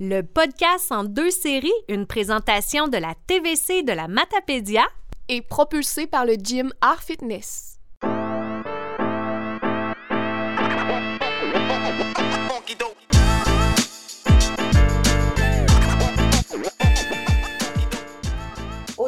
Le podcast en deux séries, une présentation de la TVC de la Matapédia est propulsé par le gym Art Fitness.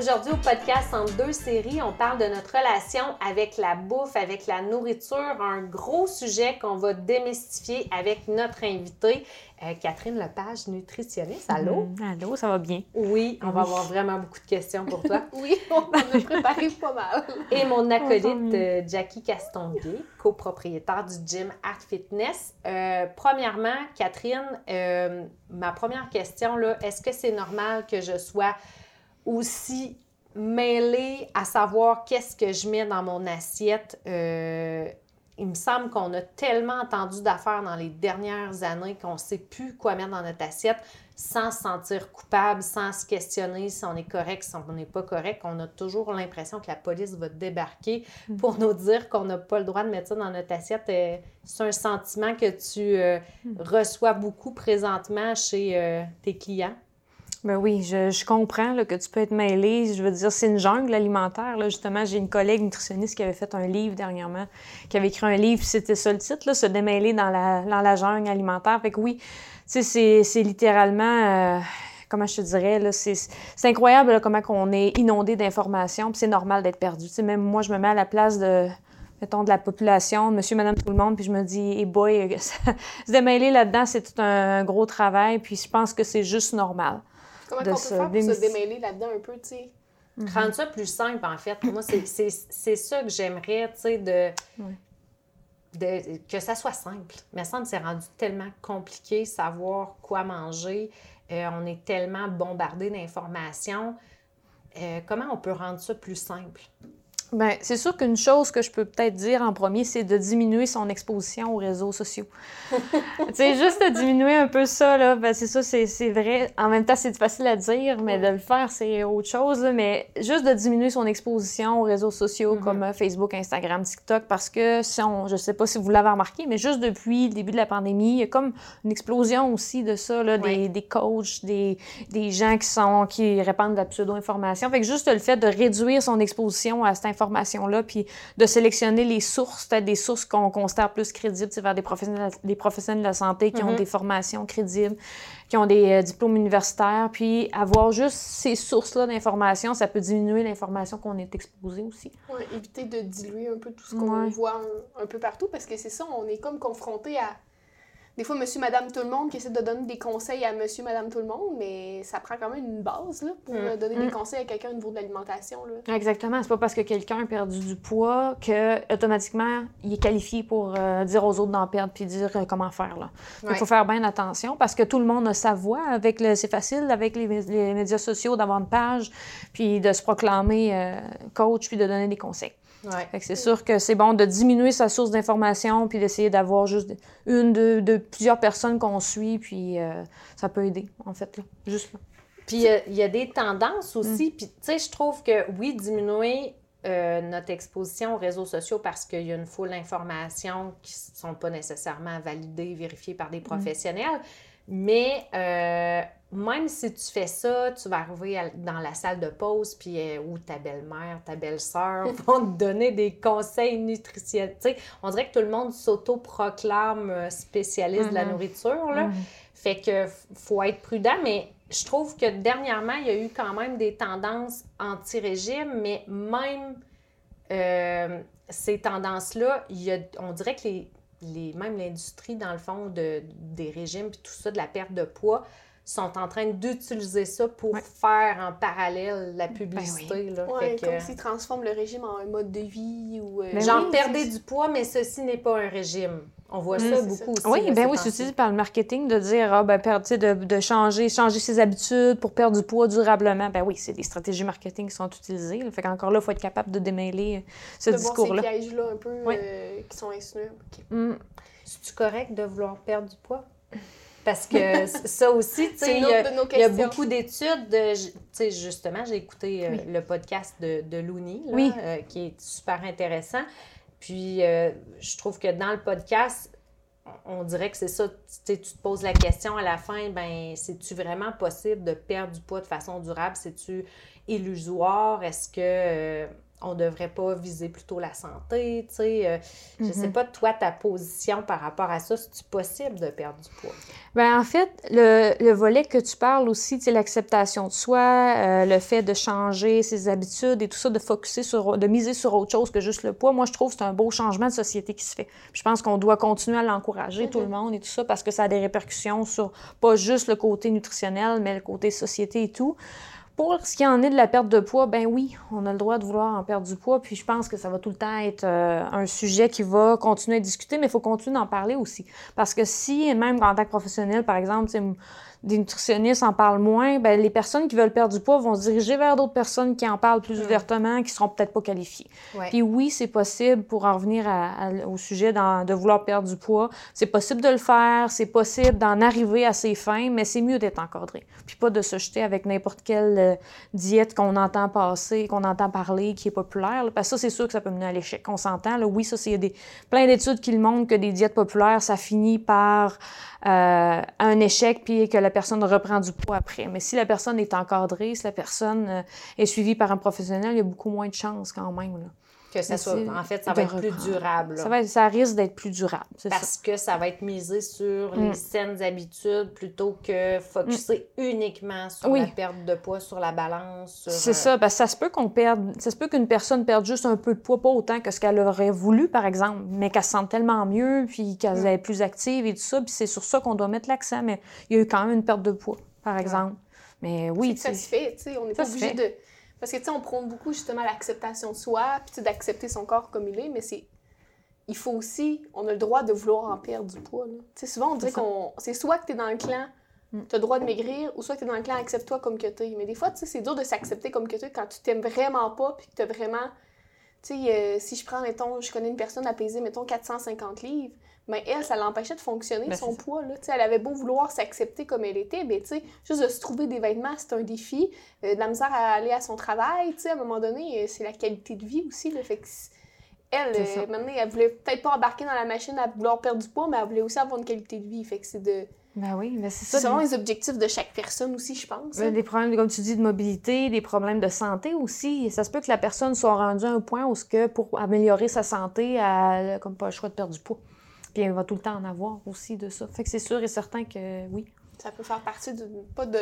Aujourd'hui, au podcast en deux séries, on parle de notre relation avec la bouffe, avec la nourriture, un gros sujet qu'on va démystifier avec notre invitée, euh, Catherine Lepage, nutritionniste. Allô? Mm, allô, ça va bien? Oui, on va avoir vraiment beaucoup de questions pour toi. oui, on a préparé pas mal. Et mon acolyte, euh, Jackie Castonguay, copropriétaire du gym Art Fitness. Euh, premièrement, Catherine, ma première question, là, est-ce que c'est normal que je sois aussi mêlée à savoir qu'est-ce que je mets dans mon assiette. Euh, il me semble qu'on a tellement entendu d'affaires dans les dernières années qu'on ne sait plus quoi mettre dans notre assiette sans se sentir coupable, sans se questionner si on est correct, si on n'est pas correct. On a toujours l'impression que la police va débarquer mm. pour nous dire qu'on n'a pas le droit de mettre ça dans notre assiette. Euh, c'est un sentiment que tu euh, mm. reçois beaucoup présentement chez tes clients. Ben oui, je, comprends que tu peux être mêlé. Je veux dire, c'est une jungle alimentaire. Là. Justement, j'ai une collègue nutritionniste qui avait fait un livre dernièrement, qui avait écrit un livre, c'était ça le titre, Se démêler dans la, dans la jungle alimentaire. Fait que oui, tu sais, c'est littéralement. Euh, comment je te dirais, c'est incroyable comment on est inondé d'informations, puis c'est normal d'être perdu. Tu sais, même moi, je me mets à la place de, mettons, de la population, monsieur, madame, tout le monde, puis je me dis, hey boy, se démêler là-dedans, c'est tout un gros travail, puis je pense que c'est juste normal. Comment on peut faire pour se démêler là-dedans un peu, tu sais? Mhm. Rendre ça plus simple, en fait. Moi, c'est ça que j'aimerais, tu sais, de, de, que ça soit simple. Mais ça me s'est rendu tellement compliqué, savoir quoi manger. Euh, on est tellement bombardé d'informations. Euh, comment on peut rendre ça plus simple? Bien, c'est sûr qu'une chose que je peux peut-être dire en premier, c'est de diminuer son exposition aux réseaux sociaux. tu sais, juste de diminuer un peu ça, là, ben c'est ça, c'est vrai. En même temps, c'est facile à dire, mais de le faire, c'est autre chose. Mais juste de diminuer son exposition aux réseaux sociaux mm-hmm. comme euh, Facebook, Instagram, TikTok, parce que si on, je sais pas si vous l'avez remarqué, mais juste depuis le début de la pandémie, il y a comme une explosion aussi de ça, là, des, des, coachs, des, des gens qui sont qui répandent de la pseudo-information. Fait que juste le fait de réduire son exposition à cette information là puis de sélectionner les sources, peut-être des sources qu'on considère plus crédibles, vers des professionnels, des professionnels de la santé qui ont mm-hmm. des formations crédibles, qui ont des euh, diplômes universitaires, puis avoir juste ces sources-là d'informations, ça peut diminuer l'information qu'on est exposé aussi. Oui, éviter de diluer un peu tout ce qu'on voit un, peu partout, parce que c'est ça, on est comme confronté à des fois, monsieur, madame, tout le monde qui essaie de donner des conseils à monsieur, madame, tout le monde, mais ça prend quand même une base là, pour mm. donner des mm. conseils à quelqu'un au niveau de l'alimentation. Exactement. C'est pas parce que quelqu'un a perdu du poids que automatiquement il est qualifié pour euh, dire aux autres d'en perdre puis dire euh, comment faire. Là. Il faut faire bien attention parce que tout le monde a sa voix. Avec le... C'est facile avec les, médias sociaux d'avoir une page puis de se proclamer euh, coach puis de donner des conseils. C'est sûr que c'est bon de diminuer sa source d'information puis d'essayer d'avoir juste une, de, de plusieurs personnes qu'on suit, puis euh, ça peut aider, en fait, là, juste là. Puis il y, a des tendances aussi, mm. puis tu sais, je trouve que oui, diminuer euh, notre exposition aux réseaux sociaux parce qu'il y a une foule d'informations qui ne sont pas nécessairement validées, vérifiées par des mm. professionnels, mais euh, même si tu fais ça, tu vas arriver dans la salle de pause, puis euh, où ta belle-mère, ta belle-sœur vont te donner des conseils nutritionnels. on dirait que tout le monde s'auto-proclame euh, spécialiste de la mm-hmm. nourriture. Là. Mm-hmm. Fait que faut être prudent, mais je trouve que dernièrement, il y a eu quand même des tendances anti-régime, mais même ces tendances-là, on dirait que les, les, même l'industrie, dans le fond, de, des régimes et tout ça, de la perte de poids, sont en train d'utiliser ça pour faire en parallèle la ben publicité. Ben oui. comme s'ils transforment le régime en un mode de vie ou... Euh, Genre, perdez du poids, mais ceci n'est pas un régime. On voit ça beaucoup aussi. Oui, ben oui, c'est utilisé par le marketing de dire, ah, ben, de, de, changer, changer ses habitudes pour perdre du poids durablement. Ben oui, c'est des stratégies marketing qui sont utilisées. Fait qu'encore là, il faut être capable de démêler euh, ce discours-là. ces pièges-là un peu euh, qui sont insinués. Mm. C'est-tu correct de vouloir perdre du poids? Parce que ça aussi, tu sais, il y, a beaucoup d'études. Tu sais, justement, j'ai écouté euh, le podcast de, de Looney, qui est super intéressant. Puis, je trouve que dans le podcast, on dirait que c'est ça, tu te poses la question à la fin, ben c'est-tu vraiment possible de perdre du poids de façon durable? C'est-tu illusoire? Est-ce que on devrait pas viser plutôt la santé, tu sais. Euh, je sais mhm. pas, toi, ta position par rapport à ça, c'est-tu possible de perdre du poids? Bien, en fait, le, le, volet que tu parles aussi, tu sais, l'acceptation de soi, euh, le fait de changer ses habitudes et tout ça, de focuser sur, de miser sur autre chose que juste le poids, moi, je trouve que c'est un beau changement de société qui se fait. je pense qu'on doit continuer à l'encourager, tout le mhm. monde et tout ça, parce que ça a des répercussions sur pas juste le côté nutritionnel, mais le côté société et tout. Pour ce qui en est de la perte de poids, ben oui, on a le droit de vouloir en perdre du poids, puis je pense que ça va tout le temps être euh, un sujet qui va continuer à discuter, mais il faut continuer d'en parler aussi. Parce que si, même en tant que professionnel, par exemple, des nutritionnistes en parlent moins, ben, les personnes qui veulent perdre du poids vont se diriger vers d'autres personnes qui en parlent plus ouvertement, qui seront peut-être pas qualifiées. Puis oui, c'est possible, pour en revenir au sujet de vouloir perdre du poids, c'est possible de le faire, c'est possible d'en arriver à ses fins, mais c'est mieux d'être encadré. Puis pas de se jeter avec n'importe quelle euh, diète qu'on entend passer, qu'on entend parler, qui est populaire. parce que ça, c'est sûr que ça peut mener à l'échec. On s'entend. Oui, ça, c'est des, plein d'études qui le montrent que des diètes populaires, ça finit par euh, un échec, puis que la personne reprend du poids après. Mais si la personne est encadrée, si la personne euh, est suivie par un professionnel, il y a beaucoup moins de chances quand même. Là. Que ça soit, en fait, ça va être plus durable. Ça, va, ça risque d'être plus durable. Parce que ça va être misé sur les mm. saines habitudes plutôt que focuser mm. uniquement sur la perte de poids, sur la balance. C'est ça, parce que ça se peut qu'on perde, ça se peut qu'une personne perde juste un peu de poids, pas autant que ce qu'elle aurait voulu, par exemple, mais qu'elle se sente tellement mieux, puis qu'elle mm. est plus active et tout ça, puis c'est sur ça qu'on doit mettre l'accent, mais il y a eu quand même une perte de poids, par exemple. Mais oui, ça se fait, tu sais, on n'est pas obligé de parce que, tu sais, on prône beaucoup justement l'acceptation de soi, puis d'accepter son corps comme il est, mais c'est. Il faut aussi. On a le droit de vouloir en perdre du poids. Tu sais, souvent, on dirait qu'on. C'est soit que tu es dans le clan, mm. tu as le droit de maigrir, ou soit que tu es dans le clan, accepte-toi comme que tu es. Mais des fois, tu sais, c'est dur de s'accepter comme que tu es quand tu t'aimes vraiment pas, puis que tu as vraiment. Tu sais, euh, si je prends, mettons, je connais une personne à peser, mettons, 450 livres, mais elle, ça l'empêchait de fonctionner, ben, son poids. Là. Elle avait beau vouloir s'accepter comme elle était, mais ben, juste de se trouver des vêtements, c'est un défi. Euh, de la misère à aller à son travail, à un moment donné, euh, c'est la qualité de vie aussi. Là, fait elle, euh, maintenant, elle voulait peut-être pas embarquer dans la machine à vouloir perdre du poids, mais elle voulait aussi avoir une qualité de vie. Fait que c'est de... Ben oui, mais c'est ça. selon les objectifs de chaque personne aussi, je pense. Ben, des problèmes, comme tu dis, de mobilité, des problèmes de santé aussi. Ça se peut que la personne soit rendue à un point où, que pour améliorer sa santé, elle n'a comme pas le choix de perdre du poids. Puis elle va tout le temps en avoir aussi de ça. Fait que c'est sûr et certain que oui. Ça peut faire partie de. Pas de.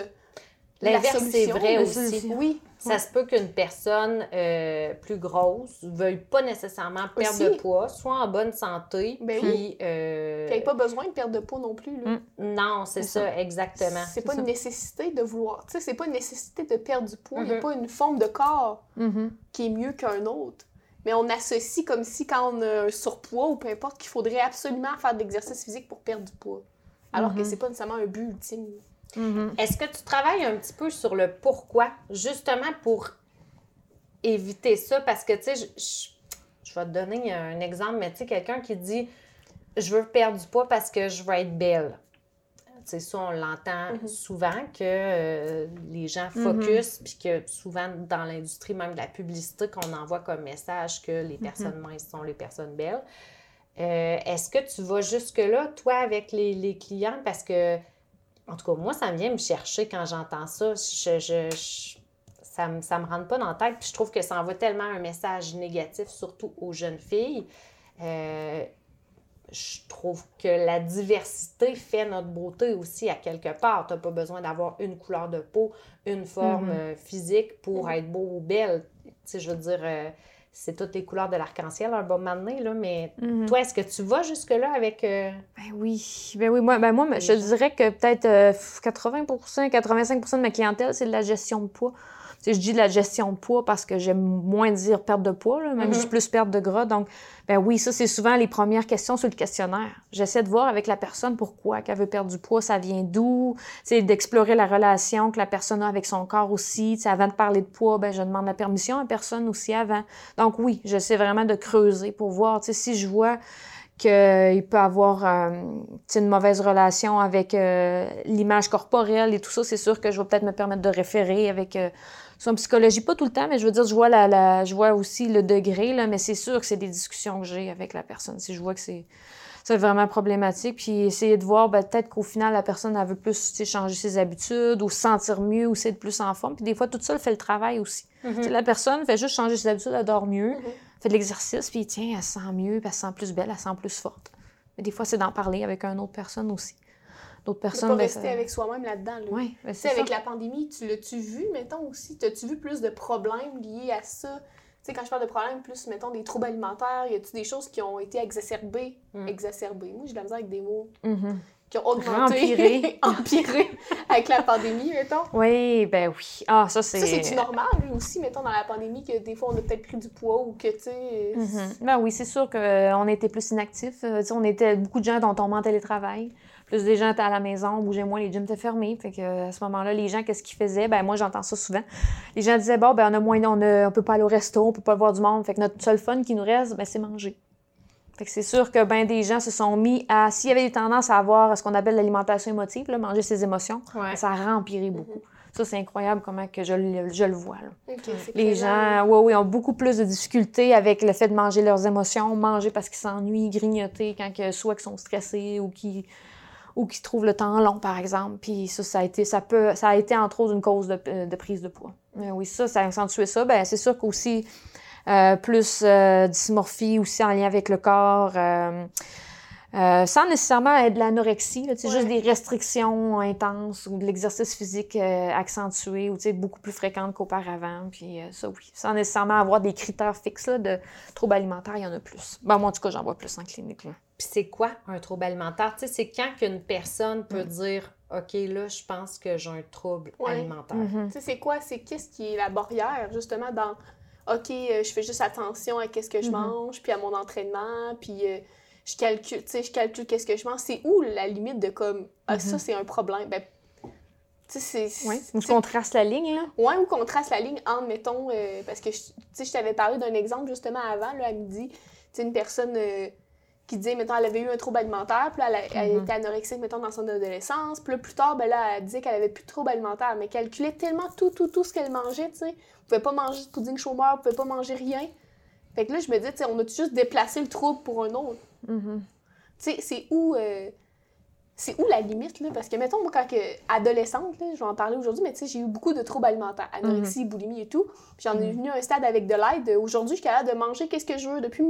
L'inverse, c'est vrai aussi. Oui. Ça se peut qu'une personne euh, plus grosse veuille pas nécessairement perdre de poids, soit en bonne santé, ben puis... Euh... n'ait pas besoin de perdre de poids non plus. Là. Mm. Non, c'est ça, exactement. C'est pas une nécessité de vouloir... Tu sais, c'est pas une nécessité de perdre du poids. Il n'y a mm-hmm. pas une forme de corps mm-hmm. qui est mieux qu'un autre mais on associe comme si quand on a un surpoids ou peu importe qu'il faudrait absolument faire de l'exercice physique pour perdre du poids. Alors que mhm. c'est pas nécessairement un but ultime. Mhm. Est-ce que tu travailles un petit peu sur le pourquoi, justement pour éviter ça? Parce que, tu sais, je, vais te donner un exemple, mais tu sais, quelqu'un qui dit Je veux perdre du poids parce que je veux être belle c'est ça, on l'entend mhm. souvent que euh, les gens mhm. focus, puis que souvent dans l'industrie même de la publicité, qu'on envoie comme message que les mhm. personnes minces sont les personnes belles. Euh, est-ce que tu vas jusque-là, toi, avec les, clients? Parce que, en tout cas, moi, ça vient me chercher quand j'entends ça. Je, ça ne me, rentre pas dans la tête. Puis je trouve que ça envoie tellement un message négatif, surtout aux jeunes filles. Euh, je trouve que la diversité fait notre beauté aussi à quelque part. Tu n'as pas besoin d'avoir une couleur de peau, une forme mhm. euh, physique pour mhm. être beau ou belle. Tu sais, je veux dire, euh, c'est toutes les couleurs de l'arc-en-ciel un bon moment là, mais mhm. toi, est-ce que tu vas jusque-là avec... Euh, ben oui, ben oui, moi, ben moi je dirais que peut-être 80% 85% de ma clientèle, c'est de la gestion de poids je dis de la gestion de poids parce que j'aime moins dire perte de poids, même mm-hmm. plus perte de gras. Donc, ben oui, ça, c'est souvent les premières questions sur le questionnaire. J'essaie de voir avec la personne pourquoi qu'elle veut perdre du poids, ça vient d'où? C'est d'explorer la relation que la personne a avec son corps aussi. avant de parler de poids, ben, je demande la permission à la personne aussi avant. Donc oui, j'essaie vraiment de creuser pour voir, si je vois qu'il peut avoir euh, une mauvaise relation avec euh, l'image corporelle et tout ça, c'est sûr que je vais peut-être me permettre de référer avec euh, son psychologie, pas tout le temps, mais je veux dire, je vois, la, je vois aussi le degré, là, mais c'est sûr que c'est des discussions que j'ai avec la personne. Si je vois que c'est c'est vraiment problématique. Puis essayer de voir, ben, peut-être qu'au final, la personne, elle veut plus changer ses habitudes ou se sentir mieux ou être plus en forme. Puis des fois, tout ça, fait le travail aussi. Mm-hmm. La personne fait juste changer ses habitudes, elle dort mieux, mm-hmm. fait de l'exercice, puis tiens, elle se sent mieux, puis elle se sent plus belle, elle se sent plus forte. Mais des fois, c'est d'en parler avec une autre personne aussi. D'autres personnes. Pas ben, rester avec soi-même là-dedans. Oui, ben, c'est avec la pandémie, tu l'as-tu vu, mettons, aussi? T'as-tu vu plus de problèmes liés à ça? Tu sais, quand je parle de problèmes, plus, mettons, des troubles alimentaires, y a-tu des choses qui ont été exacerbées? Mm. Exacerbées. Moi, j'ai de la misère avec des mots. Mm-hmm. Qui ont augmenté, empiré, avec la pandémie, mettons. Oui, ben oui. Ah, ça, c'est... Ça, c'est-tu normal, aussi, mettons, dans la pandémie, que des fois, on a peut-être pris du poids ou que, tu sais... Mm-hmm. Ben oui, c'est sûr qu'on était plus inactifs. Euh, on était... Beaucoup de gens dont on en télétravail. Plus des gens étaient à la maison, bougeaient moins, les gyms étaient fermés. Fait que à ce moment-là, les gens, qu'est-ce qu'ils faisaient? Ben moi, j'entends ça souvent. Les gens disaient, bon, ben on a moins, on, a, on peut pas aller au resto, on peut pas voir du monde. Fait que notre seul fun qui nous reste, ben c'est manger. Fait que c'est sûr que ben des gens se sont mis à, s'il y avait des tendances à avoir ce qu'on appelle l'alimentation émotive, là, manger ses émotions, ben, ça a empiré beaucoup. Ça, c'est incroyable comment que je, je le vois. les gens oui, oui, ont beaucoup plus de difficultés avec le fait de manger leurs émotions, manger parce qu'ils s'ennuient, grignoter quand que, soit qu'ils sont stressés ou qu'ils ou qui trouvent le temps long, par exemple. Puis ça, ça a été, ça peut, ça a été entre autres une cause de, euh, prise de poids. Oui, ça, ça a accentué ça. Ben c'est sûr qu'aussi euh, plus euh, dysmorphie aussi en lien avec le corps. Sans nécessairement être de l'anorexie, c'est juste des restrictions intenses ou de l'exercice physique accentué ou beaucoup plus fréquente qu'auparavant. Puis ça, oui, sans nécessairement avoir des critères fixes de troubles alimentaires, il y en a plus. Ben, moi, en tout cas, j'en vois plus en clinique. Là. Puis c'est quoi un trouble alimentaire? C'est quand qu'une personne peut mm. dire OK, là, je pense que j'ai un trouble alimentaire. Mm-hmm. Tu sais, c'est quoi? C'est qu'est-ce qui est la barrière, justement, dans OK, euh, je fais juste attention à qu'est-ce que je mm-hmm. mange, puis à mon entraînement, puis euh, je calcule, tu sais, je calcule qu'est-ce que je mange. C'est où la limite de comme, ah, ça, mm-hmm. c'est un problème? Ben, tu sais, c'est. Ouais, ou qu'on trace la ligne, là. Ouais, ou qu'on trace la ligne entre, mettons, euh, parce que, tu sais, je t'avais parlé d'un exemple justement avant, là, à midi. Tu sais, une personne qui disait, mettons, elle avait eu un trouble alimentaire, puis là, elle, mhm. était anorexique, mettons, dans son adolescence. Puis là, plus tard, ben là, elle disait qu'elle avait plus de trouble alimentaire, mais qu'elle calculait tellement tout, tout, tout ce qu'elle mangeait, tu sais. Elle pouvait pas manger de pudding chômeur, elle pouvait pas manger rien. Fait que là, je me dis, tu sais, on a juste déplacé le trouble pour un autre? Mhm. Tu sais, c'est où... Euh, c'est où la limite, là? Parce que, mettons, moi, quand que, adolescente, là, je vais en parler aujourd'hui, mais tu sais, j'ai eu beaucoup de troubles alimentaires, anorexie, mhm. boulimie et tout. J'en ai venu à un stade avec de l'aide. Aujourd'hui, je suis capable de manger qu'est-ce que je veux. Depuis,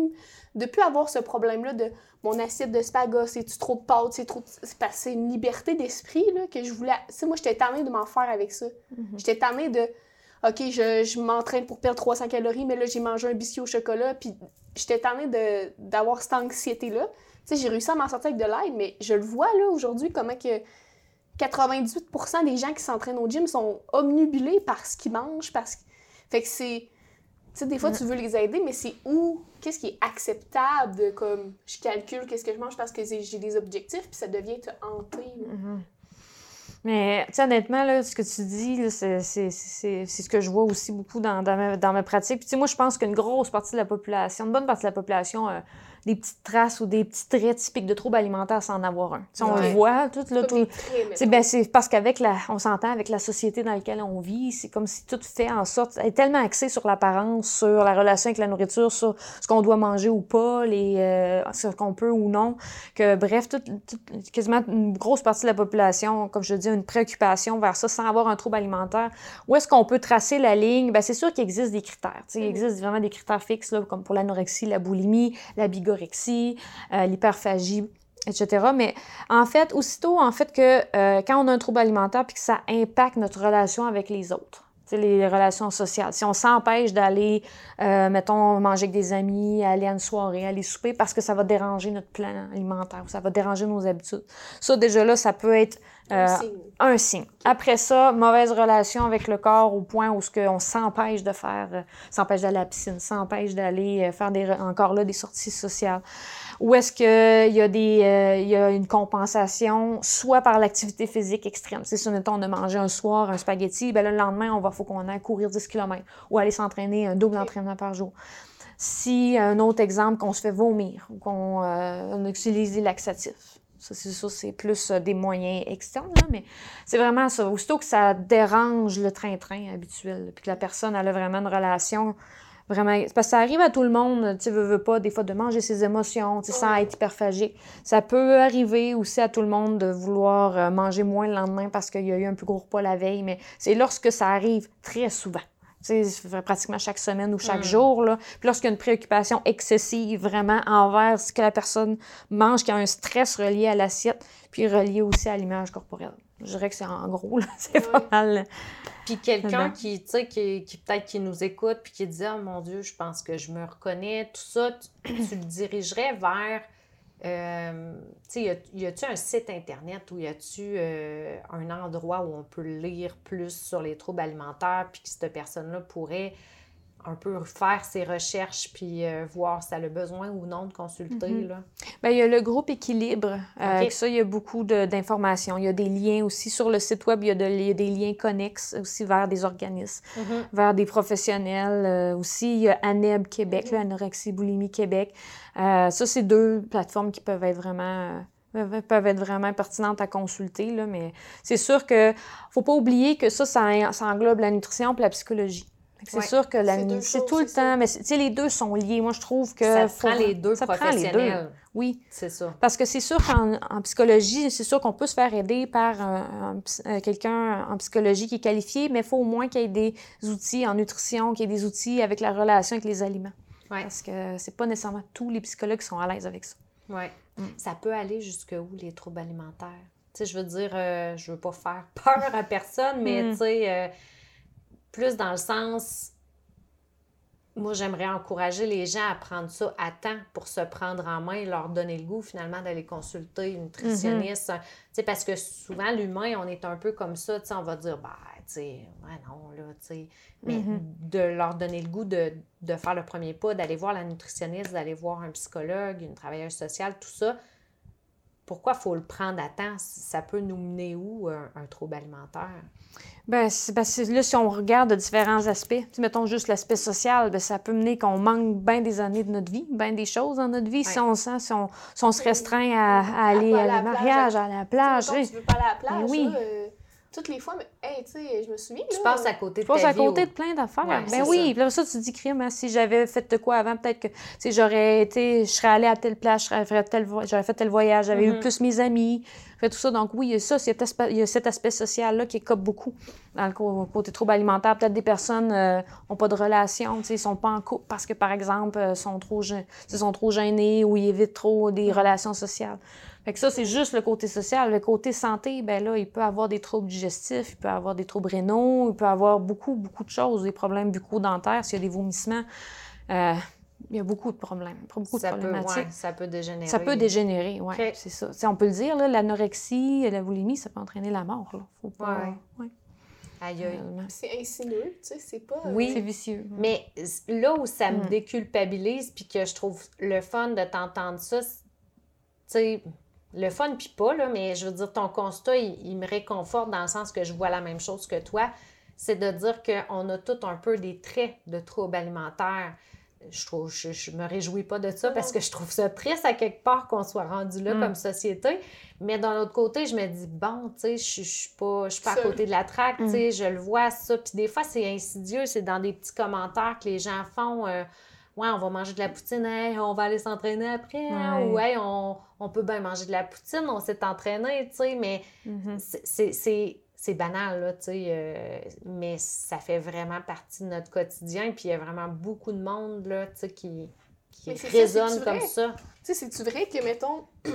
depuis avoir ce problème-là de mon assiette de spaghos, c'est-tu trop de pâtes, c'est trop... C'est une liberté d'esprit, là, que je voulais... Tu sais, moi, j'étais tannée de m'en faire avec ça. Mhm. J'étais tannée de... OK, je, je m'entraîne pour perdre 300 calories, mais là, j'ai mangé un biscuit au chocolat, puis j'étais tannée d'avoir cette anxiété-là j'ai réussi à m'en sortir avec de l'aide, mais je le vois là aujourd'hui, comment que 98% des gens qui s'entraînent au gym sont omnubilés par ce qu'ils mangent, parce que. Fait que c'est. Tu sais, des fois, tu veux les aider, mais c'est où, qu'est-ce qui est acceptable de, comme, je calcule qu'est-ce que je mange parce que j'ai des objectifs, puis ça devient te hanter. Mais, honnêtement, là, ce que tu dis, c'est ce que je vois aussi beaucoup dans, dans, ma, dans ma pratique. Puis, moi, je pense qu'une grosse partie de la population, une bonne partie de la population, euh, des petites traces ou des petits traits typiques de troubles alimentaires sans en avoir un. on le voit, tout là, tout. Ben, c'est parce qu'avec la, on s'entend avec la société dans laquelle on vit, c'est comme si tout fait en sorte, est tellement axé sur l'apparence, sur la relation avec la nourriture, sur ce qu'on doit manger ou pas, les, euh, ce qu'on peut ou non, que bref, toute, quasiment une grosse partie de la population, comme je dis, a une préoccupation vers ça sans avoir un trouble alimentaire. Où est-ce qu'on peut tracer la ligne? Ben, c'est sûr qu'il existe des critères. Il mm-hmm. existe vraiment des critères fixes, là, comme pour l'anorexie, la boulimie, la euh, l'hyperphagie, etc. Mais en fait, aussitôt en fait que euh, quand on a un trouble alimentaire puis que ça impacte notre relation avec les autres, les relations sociales. Si on s'empêche d'aller, euh, mettons, manger avec des amis, aller à une soirée, aller souper, parce que ça va déranger notre plan alimentaire, ça va déranger nos habitudes. Ça, déjà là, ça peut être un, signe. Après ça, mauvaise relation avec le corps au point où ce on s'empêche de faire, s'empêche d'aller à la piscine, s'empêche d'aller faire des, encore là des sorties sociales. Ou est-ce qu'il y, a des, euh, y a une compensation, soit par l'activité physique extrême. C'est si, on a mangé un soir un spaghetti, ben le lendemain, on va, faut qu'on aille courir 10 km ou aller s'entraîner un double entraînement par jour. Si, un autre exemple, qu'on se fait vomir ou qu'on euh, utilise des laxatifs. Ça, c'est ça, c'est plus euh, des moyens externes, là, mais c'est vraiment ça. Aussitôt que ça dérange le train-train habituel, puis que la personne elle a vraiment une relation Vraiment, parce que ça arrive à tout le monde, tu veux, veux pas, des fois, de manger ses émotions, tu sais, sans être hyperphagique. Ça peut arriver aussi à tout le monde de vouloir euh, manger moins le lendemain parce qu'il y a eu un plus gros repas la veille, mais c'est lorsque ça arrive très souvent. Pratiquement chaque semaine ou chaque mm. jour. Là. Puis lorsqu'il y a une préoccupation excessive vraiment envers ce que la personne mange, qu'il y a un stress relié à l'assiette, puis relié aussi à l'image corporelle. Je dirais que c'est en gros, c'est pas mal. Puis quelqu'un qui, tu sais, qui, qui peut-être qui nous écoute puis qui dit oh, mon Dieu, je pense que je me reconnais, tout ça, tu, le dirigerais vers. Euh, y a-tu un site internet ou y a-tu euh, un endroit où on peut lire plus sur les troubles alimentaires puis que cette personne-là pourrait un peu faire ses recherches puis euh, voir si elle a besoin ou non de consulter. Mhm. là. Bien, il y a le groupe Équilibre. Euh, ça, il y a beaucoup d'informations. Il y a des liens aussi sur le site web. Il y a, des liens connexes aussi vers des organismes, mhm. vers des professionnels. Euh, aussi, il y a ANEB Québec, mm Anorexie Boulimie Québec. ça, c'est deux plateformes qui peuvent être vraiment peuvent être vraiment pertinentes à consulter, là, mais c'est sûr que faut pas oublier que ça, ça, ça englobe la nutrition et la psychologie. C'est sûr que la c'est tout le temps, mais les deux sont liés. Moi, je trouve que ça prend les deux ça Prend les deux. Oui, c'est ça. Parce que c'est sûr qu'en psychologie, c'est sûr qu'on peut se faire aider par euh, quelqu'un en psychologie qui est qualifié, mais il faut au moins qu'il y ait des outils en nutrition, qu'il y ait des outils avec la relation avec les aliments. Parce que c'est pas nécessairement tous les psychologues qui sont à l'aise avec ça. Oui. Mm. Ça peut aller jusque où les troubles alimentaires? Tu sais, je veux dire, euh, je veux pas faire peur à personne, mais mm. tu sais. Euh, plus dans le sens, moi, j'aimerais encourager les gens à prendre ça à temps pour se prendre en main et leur donner le goût, finalement, d'aller consulter une nutritionniste. Mm-hmm. Parce que souvent, l'humain, on est un peu comme ça. On va dire, bah, tu sais, ouais, non, là, tu sais. Mais mm-hmm. de leur donner le goût de, de faire le premier pas, d'aller voir la nutritionniste, d'aller voir un psychologue, une travailleuse sociale, tout ça. Pourquoi il faut le prendre à temps? Ça peut nous mener où, un trouble alimentaire? Ben, ben là, si on regarde de différents aspects, si mettons juste l'aspect social, ben, ça peut mener qu'on manque bien des années de notre vie, bien des choses dans notre vie. Si on sent, si on, se restreint à, aller à, la mariage, à la plage. Tu veux pas aller à la plage, oui. Euh, toutes les fois, mais hey, tu sais, je me souviens. Tu passes à côté de ta vie. à côté de plein d'affaires. ben oui, puis là, ça, tu te dis, crime, hein, si j'avais fait de quoi avant, peut-être que j'aurais été, je serais allée à telle place, j'aurais fait tel, fait tel voyage, j'avais eu mm-hmm. plus mes amis, fait tout ça. Donc oui, il y a ça, il y a cet aspect social-là qui écope beaucoup dans le côté trouble alimentaire. Peut-être des personnes n'ont euh, pas de relation, ils sont pas en couple parce que, par exemple, euh, sont trop, sont trop gênés ou ils évitent trop des relations sociales. Fait que ça, c'est juste le côté social. Le côté santé, ben là, il peut avoir des troubles digestifs, il peut avoir des troubles rénaux, il peut avoir beaucoup, beaucoup de choses, des problèmes bucco-dentaires, s'il y a des vomissements. Euh, il y a beaucoup de problèmes, beaucoup ça de problématiques. Peut, ça peut dégénérer. Ça peut dégénérer, oui. C'est ça. on peut le dire, l'anorexie, la boulimie, ça peut entraîner la mort. Là. Faut pas. Ouais. Aïe, aïe. C'est insinueux, tu sais, c'est pas. Oui, c'est vicieux. Mais là où ça me mm. déculpabilise, puis que je trouve le fun de t'entendre ça, tu sais, le fun puis pas, là, mais je veux dire, ton constat, il, me réconforte dans le sens que je vois la même chose que toi. C'est de dire qu'on a tous un peu des traits de troubles alimentaires. Je, trouve, je, me réjouis pas de ça parce que je trouve ça triste à quelque part qu'on soit rendu là mm. comme société. Mais d'un autre côté, je me dis, bon, tu sais, je, je suis pas, pas à côté de la traque, tu sais, mm. je le vois ça. Puis des fois, c'est insidieux, c'est dans des petits commentaires que les gens font. Euh, ouais, on va manger de la poutine, on va aller s'entraîner après, hein, ou on, peut bien manger de la poutine, on s'est entraîné, tu sais, mais mm-hmm. c'est banal, là, tu sais, euh, mais ça fait vraiment partie de notre quotidien, puis il y a vraiment beaucoup de monde, là, tu sais, qui, qui résonne comme ça. Tu sais, c'est-tu vrai que, mettons, tu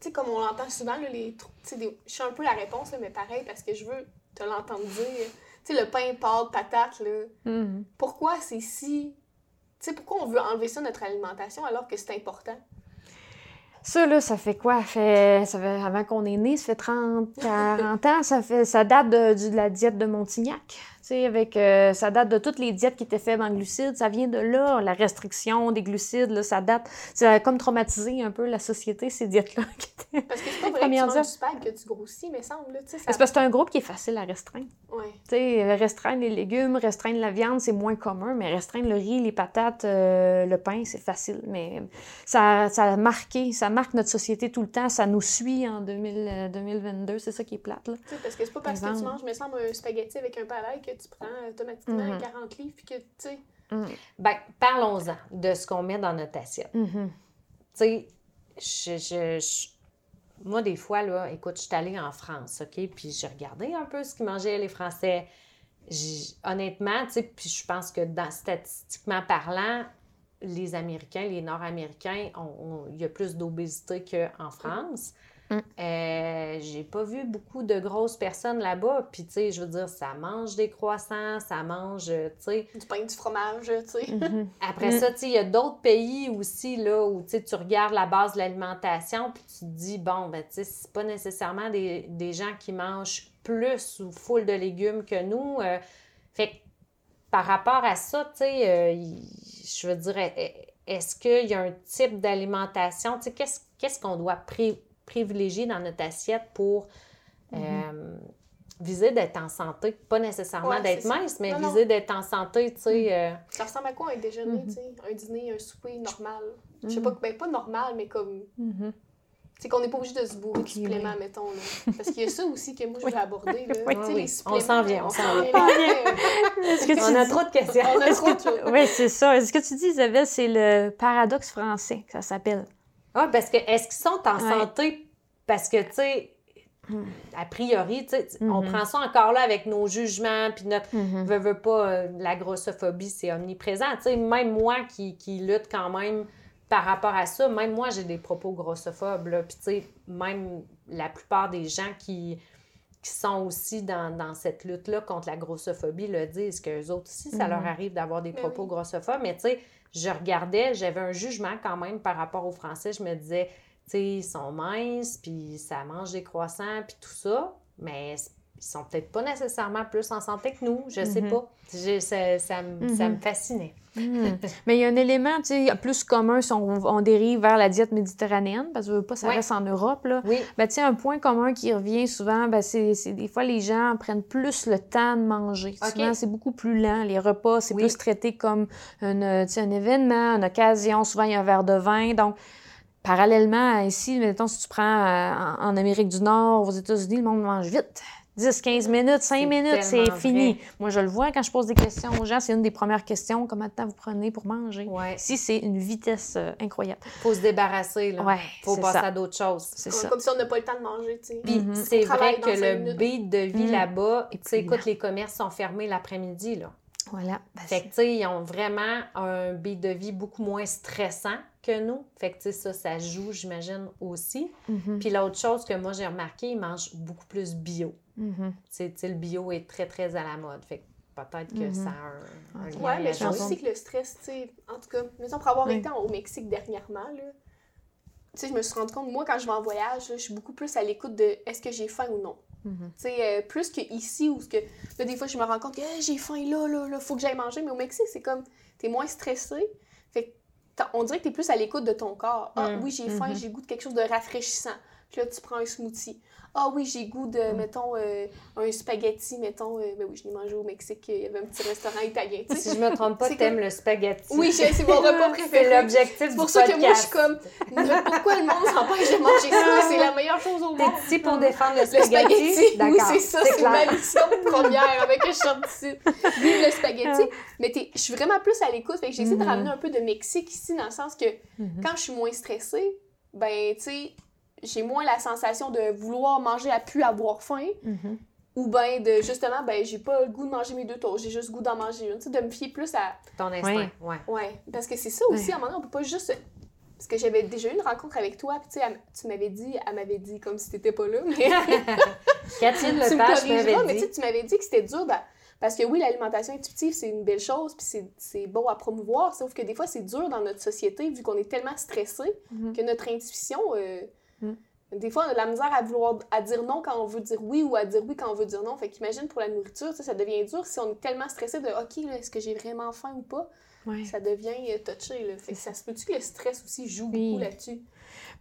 sais, comme on l'entend souvent, là, les, des... je suis un peu la réponse, mais pareil, parce que je veux te l'entendre dire, tu sais, le pain, pâte, patate, là, mm-hmm. pourquoi c'est si tu sais, pourquoi on veut enlever ça notre alimentation alors que c'est important? Ça, là, ça fait quoi? Ça fait avant qu'on est né, ça fait 30, 40 ans. Ça, fait, ça date de la diète de Montignac avec, euh, ça date de toutes les diètes qui étaient faites en glucides. Ça vient de là, la restriction des glucides. Là, ça date. Ça a comme traumatisé un peu la société, ces diètes-là. Parce que c'est pas vrai que tu manges que tu grossis, mais semble. Ça... C'est parce que c'est un groupe qui est facile à restreindre. Ouais. restreindre les légumes, restreindre la viande, c'est moins commun, mais restreindre le riz, les patates, euh, le pain, c'est facile. Mais ça, ça a marqué, ça marque notre société tout le temps. Ça nous suit en 2000, 2022. Euh, c'est ça qui est plate. Là. Parce que c'est pas parce que tu manges, me semble, un spaghetti avec un palais que tu prends automatiquement 40 mhm. livres, puis que, tu sais, Mm. Ben, parlons-en de ce qu'on met dans notre assiette. Mm-hmm. Tu sais, je, moi, des fois, là, écoute, je suis allée en France, OK? Puis j'ai regardé un peu ce qu'ils mangeaient les Français. honnêtement, tu sais, puis je pense que dans, statistiquement parlant, les Américains, les Nord-Américains, il y a plus d'obésité qu'en France. Mm. Euh, j'ai pas vu beaucoup de grosses personnes là-bas. Puis, tu sais, je veux dire, ça mange des croissants, ça mange, tu sais... Du pain, du fromage, tu sais. Mm-hmm. Après mm. ça, tu sais, il y a d'autres pays aussi, là, où, tu sais, tu regardes la base de l'alimentation, puis tu te dis, bon, ben, tu sais, c'est pas nécessairement des, gens qui mangent plus ou full de légumes que nous. Euh. fait que, par rapport à ça, tu sais, euh, je veux dire, est-ce qu'il y a un type d'alimentation, tu sais, qu'est-ce qu'on doit pré privilégier dans notre assiette pour mm-hmm. euh, viser d'être en santé. Pas nécessairement d'être mince, mais viser d'être en santé, tu sais. Mm. Euh, ça ressemble à quoi un déjeuner, mm-hmm. tu sais? Un dîner, un souper normal? Je sais pas, mm. ben pas normal, mais comme... Mm-hmm. C'est qu'on n'est pas obligé de se bourrer de suppléments, mettons. Là. Parce qu'il y a ça aussi que moi, je vais aborder. Là. oui, oui. On s'en vient, on s'en vient. on a trop de questions. On a trop de... Oui, c'est ça. Est-ce que tu dis, Isabelle, c'est le paradoxe français que ça s'appelle? Ah, parce que est-ce qu'ils sont en santé? Parce que, tu sais, a priori, tu sais, on mm-hmm. prend ça encore là avec nos jugements, puis notre mm veut, pas, euh, la grossophobie, c'est omniprésent. Tu sais, même moi qui, qui, lutte quand même par rapport à ça, même moi, j'ai des propos grossophobes, là. Puis, tu sais, même la plupart des gens qui, qui sont aussi dans, dans cette lutte-là contre la grossophobie le disent, qu'eux autres aussi, ça leur mm-hmm. arrive d'avoir des propos grossophobes. Mais, tu sais, je regardais, j'avais un jugement quand même par rapport aux Français. Je me disais, tu sais, ils sont minces, puis ça mange des croissants, puis tout ça, mais ils sont peut-être pas nécessairement plus en santé que nous, je sais mhm. pas. ça, ça, me, ça, me fascinait. Mhm. Mais il y a un élément, tu sais, plus commun si on, dérive vers la diète méditerranéenne, parce que je veux pas, ça reste en Europe, là. Oui. Ben, tu sais, un point commun qui revient souvent, ben, c'est des fois les gens prennent plus le temps de manger. Souvent, c'est beaucoup plus lent. Les repas, c'est plus traité comme un, un événement, une occasion. Souvent, il y a un verre de vin. Donc, parallèlement ici, mettons, si tu prends euh, en Amérique du Nord, aux États-Unis, le monde mange vite. 10, 15 minutes, 5 minutes, c'est fini. Moi, je le vois quand je pose des questions aux gens, c'est une des premières questions. Combien de temps vous prenez pour manger? Si c'est une vitesse euh, incroyable. faut se débarrasser, là. Ouais, faut passer à d'autres choses. C'est ça. Comme si on n'a pas le temps de manger, tu sais. Puis mm-hmm. c'est vrai que le beat de vie mm. là-bas, tu sais, écoute, les commerces sont fermés l'après-midi, là. Voilà. Ben, fait que, tu sais, ils ont vraiment un beat de vie beaucoup moins stressant que nous. Fait que, tu sais, ça, ça joue, j'imagine, aussi. Mm-hmm. Puis l'autre chose que moi, j'ai remarqué, ils mangent beaucoup plus bio. Mm-hmm. Tu sais, le bio est très, très à la mode. Fait que peut-être que mm-hmm. ça a un, lien Ouais, mais je pense aussi que le stress, tu sais, en tout cas, mettons, pour avoir été au Mexique dernièrement, là, tu sais, je me suis rendu compte, moi, quand je vais en voyage, je suis beaucoup plus à l'écoute de est-ce que j'ai faim ou non. Mhm. Tu sais, euh, plus qu'ici, où que, là, des fois, je me rends compte que j'ai faim là, là, là, faut que j'aille manger. Mais au Mexique, c'est comme, t'es moins stressé. Fait on dirait que t'es plus à l'écoute de ton corps. Ah, mhm. oui, j'ai faim, mhm. j'ai goût de quelque chose de rafraîchissant. Puis là, tu prends un smoothie. Ah oui, j'ai goût de, mettons, euh, un spaghetti, mettons. Euh, ben oui, je l'ai mangé au Mexique, il y avait un petit restaurant italien. Si je me trompe pas, t'aimes le spaghetti. Oui, c'est mon repas préféré. C'est l'objectif C'est pour ça que moi, je suis comme, pourquoi le monde s'empêche de manger ça? C'est la meilleure chose au monde. T'es ici pour défendre le spaghetti? Le spaghetti, oui, c'est ça, c'est ma mission première avec un short d'ici. Vive le spaghetti. Mais je suis vraiment plus à l'écoute, fait que j'essaie de mm-hmm. ramener un peu de Mexique ici, dans le sens que mm-hmm. quand je suis moins stressée, ben, tu sais, j'ai moins la sensation de vouloir manger à plus avoir faim. Mm-hmm. Ou bien de justement, ben j'ai pas le goût de manger mes deux tours, j'ai juste le goût d'en manger une. Tu sais, de me fier plus à. Ton instinct, ouais. Ouais. Parce que c'est ça aussi, à un moment donné, on peut pas juste. Parce que j'avais déjà eu une rencontre avec toi, puis tu sais, tu m'avais dit, elle m'avait dit comme si t'étais pas là, mais. Catherine Lepage m'avait dit. Mais tu m'avais dit que c'était dur, ben, parce que oui, l'alimentation intuitive, c'est une belle chose, puis c'est beau à promouvoir, sauf que des fois, c'est dur dans notre société, vu qu'on est tellement stressé, mm-hmm. que notre intuition. Euh, Mm. Des fois, on a la misère à vouloir à dire non quand on veut dire oui ou à dire oui quand on veut dire non. Fait qu'imagine pour la nourriture, ça, devient dur si on est tellement stressé de OK, est-ce que j'ai vraiment faim ou pas? Ça devient euh, touché. Fait que ça se peut-tu que le stress aussi joue beaucoup là-dessus?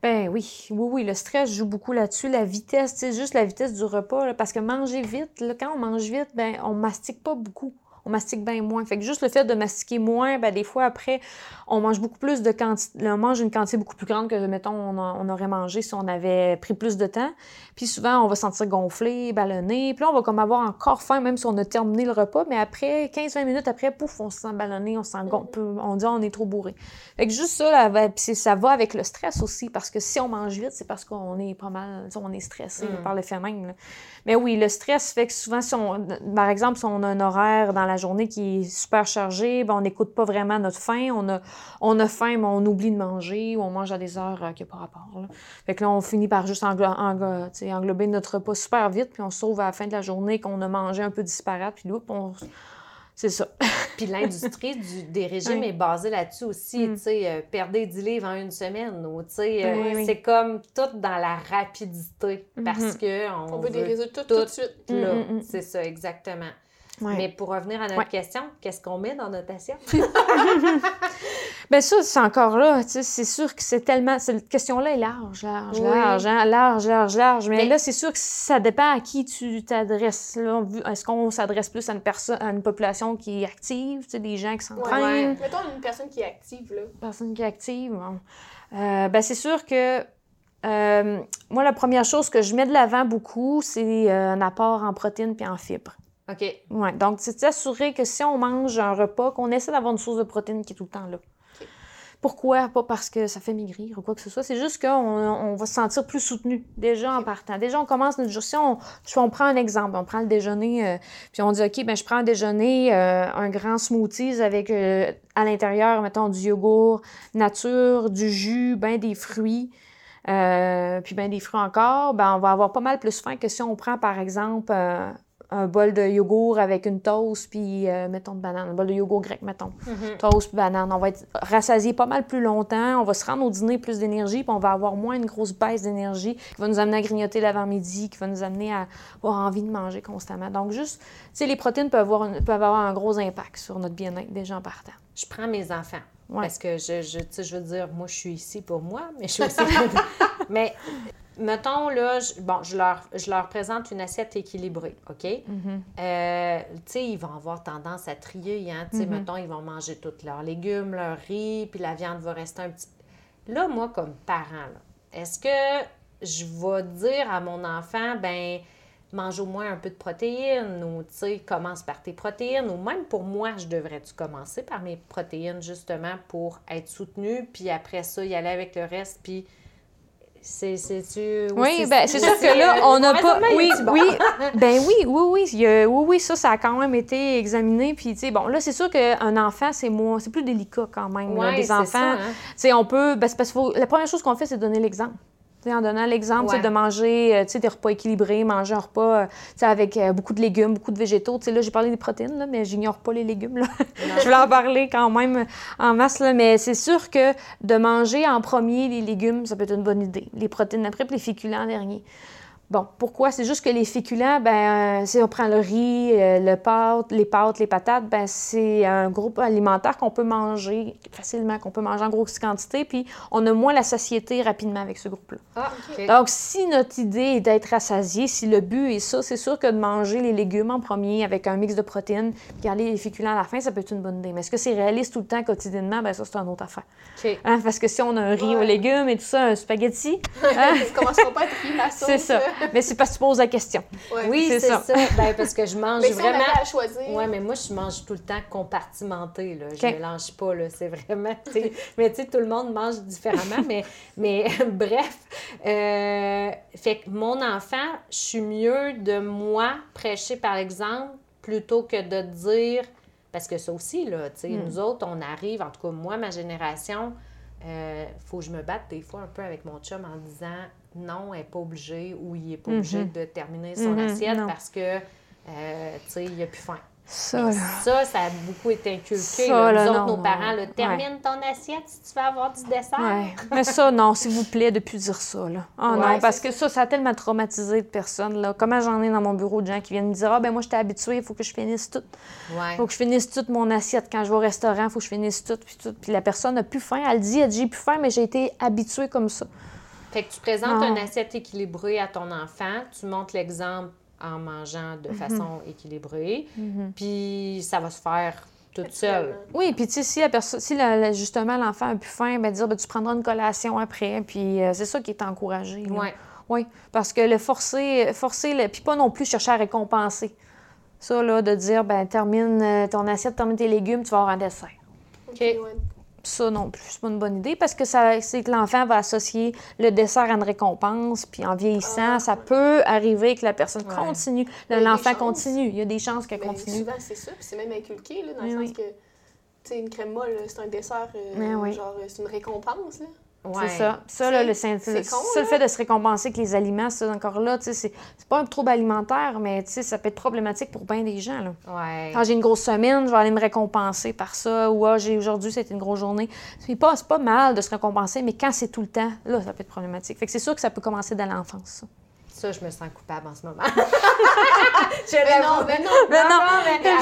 Ben oui, oui, oui, le stress joue beaucoup là-dessus. La vitesse, tu sais, juste la vitesse du repas, parce que manger vite, là, quand on mange vite, ben on mastique pas beaucoup on mastique bien moins. Fait que juste le fait de mastiquer moins, ben, des fois, après, on mange beaucoup plus de quantité, on mange une quantité beaucoup plus grande que, mettons, on, aurait mangé si on avait pris plus de temps. Puis souvent, on va sentir gonflé, ballonné. Puis là, on va comme avoir encore faim, même si on a terminé le repas. Mais après, 15-20 minutes après, pouf, on se sent ballonné, on se sent gonflé, on dit, on est trop bourré. Fait que juste ça, là, ça va avec le stress aussi, parce que si on mange vite, c'est parce qu'on est pas mal, on est stressé mm. par le fait même. Mais oui, le stress fait que souvent, si on, par exemple, si on a un horaire dans la journée qui est super chargé, ben, on n'écoute pas vraiment notre faim. On a, on a faim, mais on oublie de manger ou on mange à des heures euh, qui n'ont pas rapport. Là. Fait que là, on finit par juste englober notre repas super vite, puis on se sauve à la fin de la journée qu'on a mangé un peu disparate, puis on, c'est ça. Puis l'industrie des régimes est basée là-dessus aussi. Mm. Tu sais, euh, perdre 10 livres en une semaine. Ou, tu sais, euh, c'est comme tout dans la rapidité. Parce mm-hmm. que on, veut, des résultats tout, de suite. Là, mm-hmm. c'est ça, exactement. Mais pour revenir à notre question, qu'est-ce qu'on met dans notre assiette? Bien, ça, c'est encore là. C'est sûr que c'est tellement. Cette question-là est large, large, large, hein, large, large, large. Mais, là, c'est sûr que ça dépend à qui tu t'adresses. Est-ce qu'on s'adresse plus à une personne, à une population qui est active, des gens qui s'entraînent? Ouais, Mettons une personne qui est active, là. Une personne qui est active, bon. Euh, ben, c'est sûr que. Euh, moi, la première chose que je mets de l'avant beaucoup, c'est euh, un apport en protéines puis en fibres. OK. Ouais, donc, c'est s'assurer que si on mange un repas, qu'on essaie d'avoir une source de protéines qui est tout le temps là. Pourquoi? Pas parce que ça fait maigrir ou quoi que ce soit. C'est juste qu'on on va se sentir plus soutenu déjà en partant. Déjà, on commence notre jour. Si on, on prend un exemple, on prend le déjeuner, euh, puis on dit, OK, ben je prends un déjeuner, euh, un grand smoothies avec euh, à l'intérieur, mettons, du yogourt nature, du jus, ben des fruits. puis ben des fruits encore, ben on va avoir pas mal plus faim que si on prend par exemple un bol de yogourt avec une toast, puis euh, mettons de banane, un bol de yogourt grec, mettons. Mhm. Toast, puis banane. On va être rassasié pas mal plus longtemps, on va se rendre au dîner plus d'énergie, puis on va avoir moins une grosse baisse d'énergie qui va nous amener à grignoter l'avant-midi, qui va nous amener à avoir envie de manger constamment. Donc, juste, tu sais, les protéines peuvent avoir, peuvent avoir un gros impact sur notre bien-être des gens partant. Je prends mes enfants. Parce que je, je, je veux dire, moi, je suis ici pour moi, mais je suis aussi. mais mettons, là, je, bon, je leur, je leur présente une assiette équilibrée, OK? Mm-hmm. Euh, tu sais, ils vont avoir tendance à trier, hein? Tu sais, mm-hmm. mettons, ils vont manger tous leurs légumes, leur riz, puis la viande va rester un petit... Là, moi, comme parent, est-ce que je vais dire à mon enfant, ben mange au moins un peu de protéines ou, tu sais, commence par tes protéines ou même pour moi, je devrais-tu commencer par mes protéines justement pour être soutenu, puis après ça, y aller avec le reste, puis c'est oui ben c'est sûr que là on n'a pas oui oui ben oui oui oui oui oui ça ça a quand même été examiné puis tu sais bon là c'est sûr qu'un enfant c'est moins c'est plus délicat quand même des enfants hein. tu sais on peut ben, parce que la première chose qu'on fait c'est donner l'exemple en donnant l'exemple de manger euh, des repas équilibrés, manger un repas euh, avec euh, beaucoup de légumes, beaucoup de végétaux. là, j'ai parlé des protéines, là, mais j'ignore pas les légumes. Là. je voulais en parler quand même en masse. Là, mais c'est sûr que de manger en premier les légumes, ça peut être une bonne idée. Les protéines après, puis les féculents en dernier. Bon, pourquoi? C'est juste que les féculents, ben, euh, si on prend le riz, euh, le pâte, les pâtes, les patates, ben, c'est un groupe alimentaire qu'on peut manger facilement, qu'on peut manger en grosse quantité, puis on a moins la satiété rapidement avec ce groupe-là. Ah, Donc, si notre idée est d'être rassasié, si le but est ça, c'est sûr que de manger les légumes en premier avec un mix de protéines, puis garder les féculents à la fin, ça peut être une bonne idée. Mais est-ce que c'est réaliste tout le temps, quotidiennement? Ben, ça, c'est une autre affaire. Hein, parce que si on a un riz aux légumes et tout ça, un spaghetti... Hein? ça pas être riz, la sauce. C'est ça. mais c'est parce que tu poses la question. Oui, c'est ça. Ben, parce que je mange mais vraiment. À choisir. Oui, mais moi, je mange tout le temps compartimenté. Là. Je ne mélange pas. C'est vraiment. mais tu sais, tout le monde mange différemment. mais, mais bref. Euh, fait que mon enfant, je suis mieux de moi prêcher par exemple plutôt que de dire. Parce que ça aussi, là, tu sais, hmm. nous autres, on arrive, en tout cas, moi, ma génération, euh, faut que je me batte des fois un peu avec mon chum en disant non, elle n'est pas obligée ou il n'est pas obligé mhm. de terminer son mhm, assiette parce que, euh, tu sais, il a plus faim. Ça, ça, ça, a beaucoup été inculqué. Ça, Nous autres, nos parents, le termine ton assiette si tu veux avoir du dessert. Mais ça, non, s'il vous plaît, de plus dire ça. Là. Oh, non, parce que ça, ça a tellement traumatisé de personnes. Là. Comment j'en ai dans mon bureau de gens qui viennent me dire Ah, ben moi, je t'ai habituée, il faut que je finisse tout. Il faut que je finisse toute mon assiette. Quand je vais au restaurant, il faut que je finisse tout. Puis, tout. puis la personne n'a plus faim. Elle dit, elle dit J'ai plus faim, mais j'ai été habituée comme ça. Fait que tu présentes une assiette équilibrée à ton enfant, tu montres l'exemple en mangeant de façon équilibrée. Mhm. Puis ça va se faire toute seule. Oui, puis tu sais, si, la perso- si la- la- justement l'enfant a plus faim, ben dire ben, tu prendras une collation après, puis euh, c'est ça qui est encouragé. Oui, parce que le forcer, forcer le, puis pas non plus chercher à récompenser. Ça, là, de dire, ben termine euh, ton assiette, termine tes légumes, tu vas avoir un dessert. Ok, Ok. Ça non plus, c'est pas une bonne idée parce que ça, c'est que l'enfant va associer le dessert à une récompense, puis en vieillissant, Ah, ça ouais. peut arriver que la personne Ouais. continue, l'enfant continue. Il y a des chances qu'elle Mais continue. souvent, c'est ça, puis c'est même inculqué, là, dans Oui, le oui. sens que, tu sais, une crème molle, c'est un dessert, euh, oui. genre, c'est une récompense, là. Ouais. C'est ça. Ça, là, le, c'est le con, fait de se récompenser avec les aliments, ça, encore là, c'est pas un trouble alimentaire, mais ça peut être problématique pour bien des gens. Là. Ouais. Quand j'ai une grosse semaine, je vais aller me récompenser par ça, ou ah, j'ai aujourd'hui, c'était une grosse journée. C'est pas, pas mal de se récompenser, mais quand c'est tout le temps, là, ça peut être problématique. Fait que c'est sûr que ça peut commencer dès l'enfance. Ça. Je me sens coupable en ce moment. je Mais non, mais non! Mais non,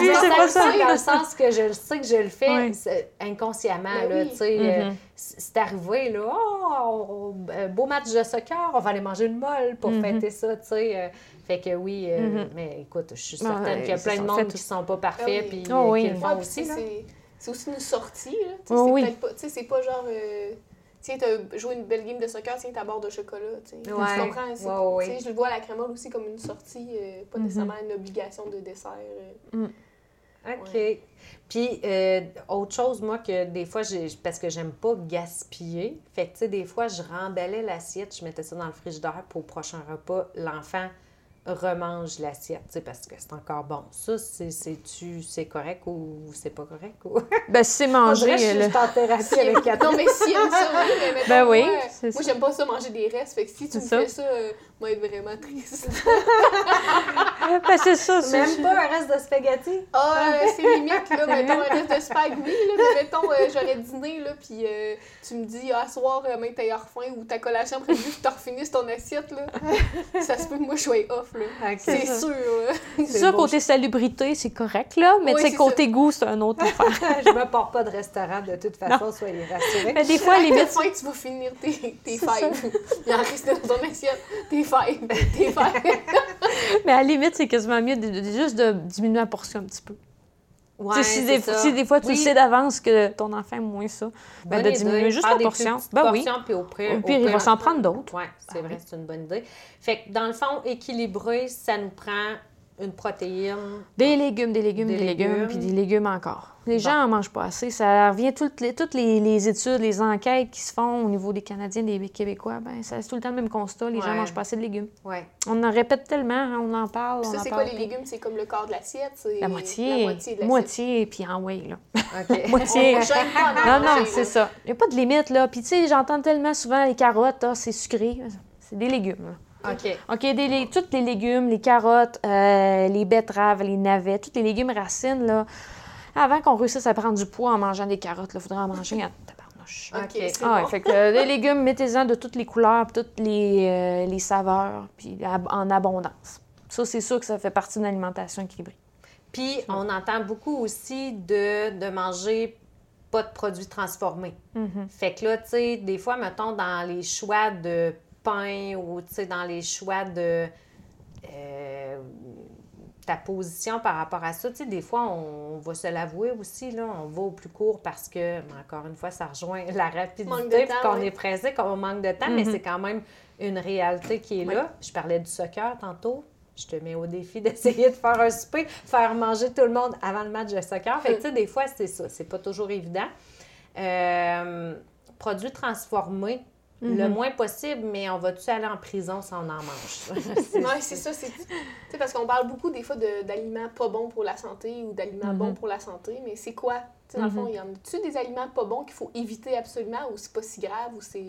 mais c'est pas ça. Dans le sens que je le sais que je le fais inconsciemment, Ben là, oui. tu sais. euh, Mhm. c- c'est arrivé, là, oh, on- euh, beau match de soccer, on va aller manger une molle pour Mhm. fêter ça, tu sais. euh, fait que oui, euh, Mhm. mais écoute, je suis Ouais, certaine qu'il y a plein de monde qui sont pas parfaits, Ah oui. puis Oh euh, oui. qui le font aussi, c'est- aussi une sortie, là. Oh c'est pas, tu sais, c'est pas genre, euh, tiens, t'as joué une belle game de soccer, tiens, ta barre de chocolat, tu sais. Ouais. Tu comprends? Ouais, ouais. tu sais, Je le vois à la crémole aussi comme une sortie, euh, pas Mhm. nécessairement une obligation de dessert. euh. OK. Ouais. Puis, euh, autre chose, moi, que des fois, parce que j'aime pas gaspiller, fait que, tu sais, des fois, je remballais l'assiette, je mettais ça dans le frigidaire pour au prochain repas, l'enfant remange l'assiette, tu sais, parce que c'est encore bon. Ça, c'est, c'est-tu, c'est correct ou c'est pas correct? Ou... Ben, c'est manger. que je suis là. juste en thérapie avec Non, Catherine. mais si aime ça, oui, mais mettons, Ben oui, moi, j'aime pas ça manger des restes, fait que si tu me ça. fais ça, euh, moi, être vraiment triste. Ben, c'est ça. c'est- Même pas un reste de spaghetti? Ah, euh, c'est limite, là, mettons un reste de spag, oui, là, mais mettons, euh, j'aurais dîné, là, puis euh, tu me dis, ah, soir, euh, même t'as faim, ou ta collation prévue, que t'as refinisses ton assiette, là, ça se peut que moi, je sois off, là. OK. C'est ça. sûr, là. C'est ça, beau. côté salubrité, c'est correct, là. Mais Oui, tu sais, c'est côté goût, c'est un autre affaire. je me porte pas de restaurant de toute façon, soyez rassurés. Mais des fois, à limite, tu vas finir tes, tes fives? Il en reste dans ton assiette. Tes Tes mais à la limite, c'est quasiment mieux de, de- juste de diminuer la portion un petit peu. Ouais, Tu sais, si, des, ça. si des fois, tu Oui. sais d'avance que ton enfant aime moins ça, ben, Bonne de diminuer juste la portion. Ben oui. puis au pire, Au pire, il va s'en prendre d'autres. Oui, c'est vrai, oui. c'est une bonne idée. Fait que dans le fond, équilibré, ça nous prend une protéine. Des légumes, des légumes, Des des, légumes, légumes. puis des légumes encore. Les Bon. gens en mangent pas assez. Ça revient toutes les, toutes les, les études, les enquêtes qui se font au niveau des Canadiens, des Québécois, ben ça c'est tout le temps le même constat. Les gens Ouais. mangent pas assez de légumes. Oui. On en répète tellement, hein, on en parle, Ça, c'est quoi les légumes? C'est comme le quart de l'assiette. La moitié. La moitié de l'assiette. Moitié, puis en way, là. Moitié. Non, non, c'est ça. Il n'y a pas de limite, là. Puis, tu sais, j'entends tellement souvent les carottes, ah, c'est sucré. C'est des légumes, là. OK. OK, des, tous les légumes, les carottes, euh, les betteraves, les navets, tous les légumes racines, là. Avant qu'on réussisse à prendre du poids en mangeant des carottes, il faudrait en manger en tabarnouche. OK, Ah bon. fait que euh, les légumes, mettez-en de toutes les couleurs, puis toutes les, euh, les saveurs, puis ab- en abondance. Ça, c'est sûr que ça fait partie d'une alimentation équilibrée. Puis, on entend beaucoup aussi de, de manger pas de produits transformés. Mhm. Fait que là, tu sais, des fois, mettons, dans les choix de pain ou, tu sais, dans les choix de euh, ta position par rapport à ça, tu sais, des fois, on, va se l'avouer aussi, là, on va au plus court parce que, encore une fois, ça rejoint la rapidité, qu'on ouais. est pressé, qu'on manque de temps, mais Mhm. c'est quand même une réalité qui est Oui. là. Je parlais du soccer tantôt. Je te mets au défi d'essayer de faire un souper, faire manger tout le monde avant le match de soccer. Fait que, tu sais, des fois, c'est ça. C'est pas toujours évident. Euh, produits transformés, le Mhm. moins possible, mais on va-tu aller en prison si on en mange? Ouais, c'est ça. c'est- Tu sais, parce qu'on parle beaucoup des fois de- d'aliments pas bons pour la santé ou d'aliments Mhm. bons pour la santé, mais c'est quoi? Tu sais, dans le fond, Mhm. il y en a-tu des aliments pas bons qu'il faut éviter absolument ou c'est pas si grave ou c'est.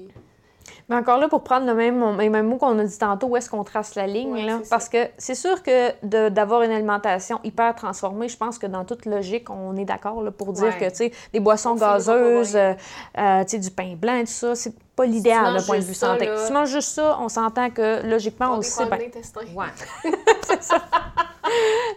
Mais encore là, pour prendre le même, le même mot qu'on a dit tantôt, où est-ce qu'on trace la ligne? Ouais, là? c'est Parce que c'est sûr que de- d'avoir une alimentation hyper transformée, je pense que dans toute logique, on est d'accord là, pour dire Ouais. que tu sais, des boissons On gazeuses, euh, euh, tu sais, du pain blanc, tout ça, c'est pas l'idéal d'un point de vue ça, santé. là- Si tu manges juste ça, on s'entend que logiquement, on On sait bien. l'intestin. Ouais.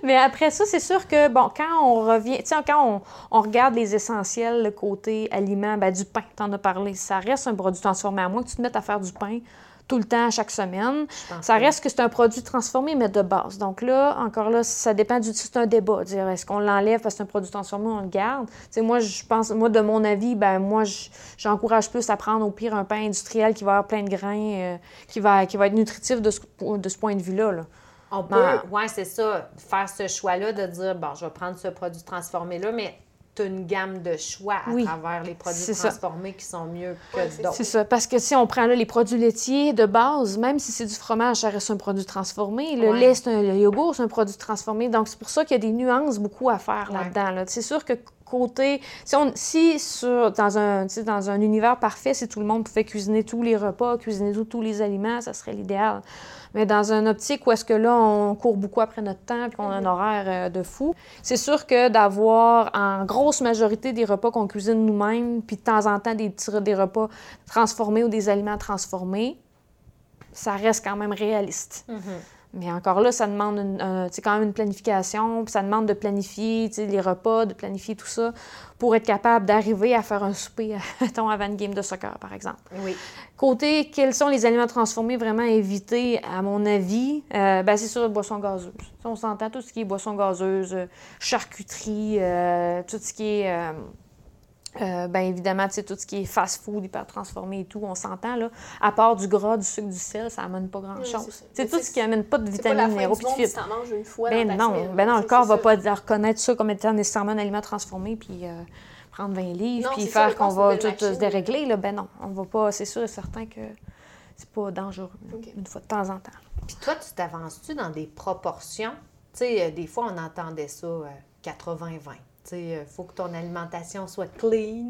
Mais après ça, c'est sûr que, bon, quand on revient, tu sais, quand on, on regarde les essentiels, le côté aliment, ben, du pain, t'en as parlé, ça reste un produit transformé. À moins que tu te mettes à faire du pain tout le temps, chaque semaine. Ça reste que c'est un produit transformé, mais de base. Donc là, encore là, ça dépend du... C'est un débat. Dire, est-ce qu'on l'enlève parce que c'est un produit transformé ou on le garde? sais, moi, je pense... Moi, de mon avis, ben moi, j'encourage plus à prendre au pire un pain industriel qui va avoir plein de grains, euh, qui, va, qui va être nutritif de ce, de ce point de vue-là. Là. On peut, oui, c'est ça, faire ce choix-là de dire, bon, je vais prendre ce produit transformé-là, mais une gamme de choix à travers les produits transformés qui sont mieux que d'autres. C'est ça, parce que si on prend les produits laitiers de base, même si c'est du fromage, ça reste un produit transformé. Le lait, c'est un, le yogourt, c'est un produit transformé. Donc, c'est pour ça qu'il y a des nuances beaucoup à faire là-dedans. C'est sûr que côté. Si, on, si sur, dans, un, dans un univers parfait, si tout le monde pouvait cuisiner tous les repas, cuisiner tous les aliments, ça serait l'idéal. Mais dans un optique où est-ce que là, on court beaucoup après notre temps et qu'on a un mhm. horaire euh, de fou, c'est sûr que d'avoir en grosse majorité des repas qu'on cuisine nous-mêmes, puis de temps en temps des, petits, des repas transformés ou des aliments transformés, ça reste quand même réaliste. Mhm. Mais encore là, ça demande une, quand même une planification, puis ça demande de planifier les repas, de planifier tout ça pour être capable d'arriver à faire un souper, mettons, avant une game de soccer, par exemple. Oui. Côté, quels sont les aliments transformés vraiment évités, à mon avis? Euh, ben, c'est sûr, les boissons gazeuses. On s'entend tout ce qui est boissons gazeuses, charcuterie, euh, tout ce qui est... Euh, euh, bien évidemment, tout ce qui est fast-food, hyper transformé et tout, on s'entend, là. À part du gras, du sucre, du sel, ça n'amène pas grand-chose. c'est tout ce qui n'amène pas de vitamines, minéraux de fibres. une fois ben non, ben non, le corps ne va pas reconnaître ça comme étant nécessairement un aliment transformé, puis euh, prendre 20 livres, puis faire qu'on va tout se dérégler. Là. Ben non, on va pas... C'est sûr et certain que c'est pas dangereux, une fois de temps en temps. Puis toi, tu t'avances-tu dans des proportions? Tu sais, euh, des fois, on entendait ça 80-20 il euh, faut que ton alimentation soit clean.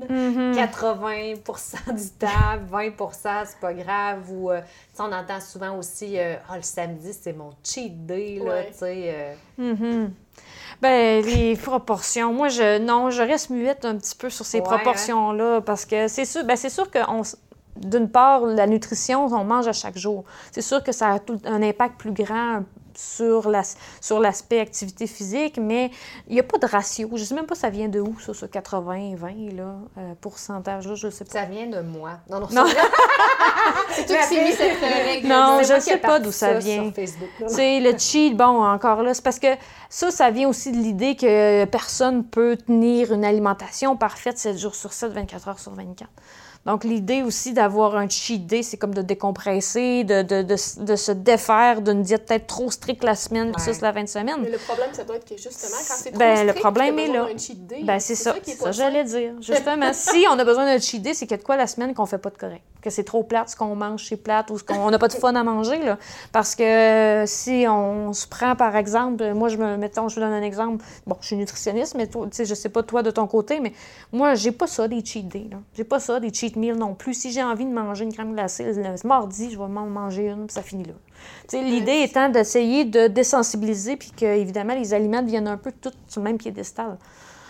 80 mm-hmm. du temps, 20% c'est pas grave. Ou, euh, on entend souvent aussi, euh, ah, le samedi, c'est mon cheat day, là, tu sais. Mm-hmm. Ben, les proportions. Moi, je non, je reste muette un petit peu sur ces proportions-là parce que c'est sûr, ben, c'est sûr que d'une part, la nutrition, on mange à chaque jour. C'est sûr que ça a tout, un impact plus grand sur l'aspect sur activité physique, mais il n'y a pas de ratio. Je ne sais même pas ça vient de où, ça, ce 80-20, là, euh, pourcentage, là, je ne sais pas. Ça vient de moi. Non, non, non. c'est toi qui mis cette règle. Non, je ne sais pas d'où ça, vient. C'est le cheat, bon, encore là, c'est parce que ça, ça vient aussi de l'idée que personne peut tenir une alimentation parfaite 7 jours sur 7, 24 heures sur 24. Donc, l'idée aussi d'avoir un cheat day, c'est comme de décompresser, de, de, de, de se défaire d'une diète peut-être trop stricte la semaine, ça, c'est la fin de semaine. Mais le problème, ça doit être que justement, quand c'est trop ben, strict, le problème est là. un cheat day. Ben, c'est ça. C'est ça, j'allais dire. Justement, si on a besoin d'un cheat day, c'est qu'il y a de quoi la semaine qu'on fait pas de correct. Que c'est trop plate, ce qu'on mange, c'est plate, ou qu'on n'a pas de fun à manger, là. Parce que si on se prend, par exemple, moi, je me, mettons, je vous donne un exemple. Bon, je suis nutritionniste, mais tu sais, je sais pas toi de ton côté, mais moi, j'ai pas ça, des cheat days. J'ai pas ça, des cheat non plus. Si j'ai envie de manger une crème glacée le mardi, je vais m'en manger une, puis ça finit là. L'idée étant d'essayer de désensibiliser, puis que, évidemment, les aliments deviennent un peu tous sur le même piédestal.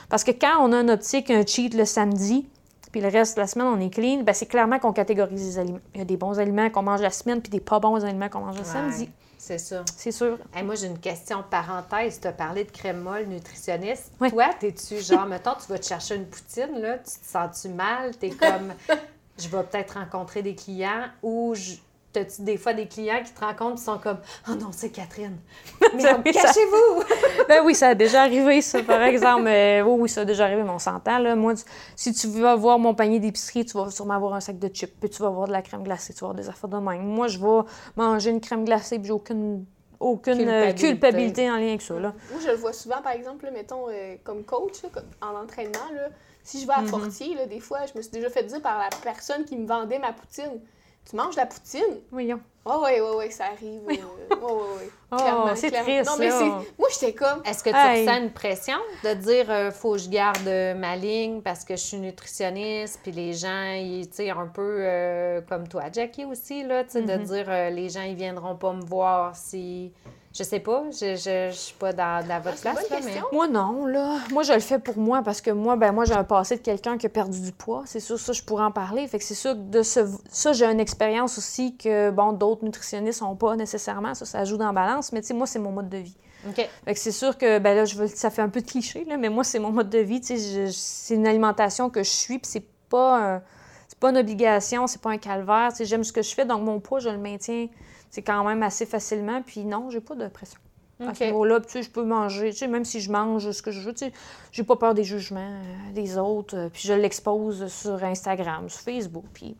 Parce que quand on a une optique, un cheat le samedi, puis le reste de la semaine, on est clean, ben c'est clairement qu'on catégorise les aliments. Il y a des bons aliments qu'on mange la semaine, puis des pas bons aliments qu'on mange le samedi. C'est ça. C'est sûr. moi, j'ai une question parenthèse. Tu as parlé de crème molle nutritionniste. Toi, t'es-tu genre, mettons, tu vas te chercher une poutine, là, tu te sens-tu mal? T'es comme, je vais peut-être rencontrer des clients ou je, T'as-tu des fois des clients qui te rencontrent et sont comme Oh non, c'est Catherine. Mais cachez-vous! ben oui, ça a déjà arrivé, ça, par exemple. oui, oui, ça a déjà arrivé, mais on s'entend. Là. Moi, si tu veux voir mon panier d'épicerie, tu vas sûrement avoir un sac de chips, puis tu vas avoir de la crème glacée, tu vas avoir des affaires de même. Moi, je vais manger une crème glacée, puis j'ai aucune aucune euh, culpabilité. en lien avec ça. Là. Moi, je le vois souvent, par exemple, mettons, euh, comme coach, en entraînement. Là, si je vais à mm-hmm. Fortier, là, des fois, je me suis déjà fait dire par la personne qui me vendait ma poutine tu manges la poutine? Oui, Oh, oui, oui, oui, ça arrive. Oui, oui, oui. Oh, c'est triste. Non, mais moi, j'étais comme. Est-ce que tu ressens une pression de dire euh, faut que je garde euh, ma ligne parce que je suis nutritionniste, puis les gens, tu sais, un peu euh, comme toi, Jackie aussi, là, tu sais, de mm-hmm. dire les gens, ils viendront pas me voir si je sais pas, je, je, suis pas dans, dans votre ah, place. Là, mais... Moi, non, là. Moi, je le fais pour moi parce que moi, ben moi, j'ai un passé de quelqu'un qui a perdu du poids. C'est sûr, ça, je pourrais en parler. Fait que c'est sûr de ce... ça, j'ai une expérience aussi que, bon, d'autres nutritionnistes n'ont pas nécessairement. Ça, ça joue dans la balance. Mais tu sais, moi, c'est mon mode de vie. OK. Fait que c'est sûr que, ben là, je veux... ça fait un peu de cliché, là, mais moi, c'est mon mode de vie. Tu sais, c'est une alimentation que je suis, puis c'est pas c'est pas une obligation, c'est pas un calvaire. J'aime ce que je fais, donc mon poids, je le maintiens c'est quand même assez facilement. Puis non, j'ai pas de pression. À ce niveau-là, tu sais, je peux manger, tu sais, même si je mange ce que je veux, tu sais, j'ai pas peur des jugements euh, des autres. Euh, puis je l'expose sur Instagram, sur Facebook. Puis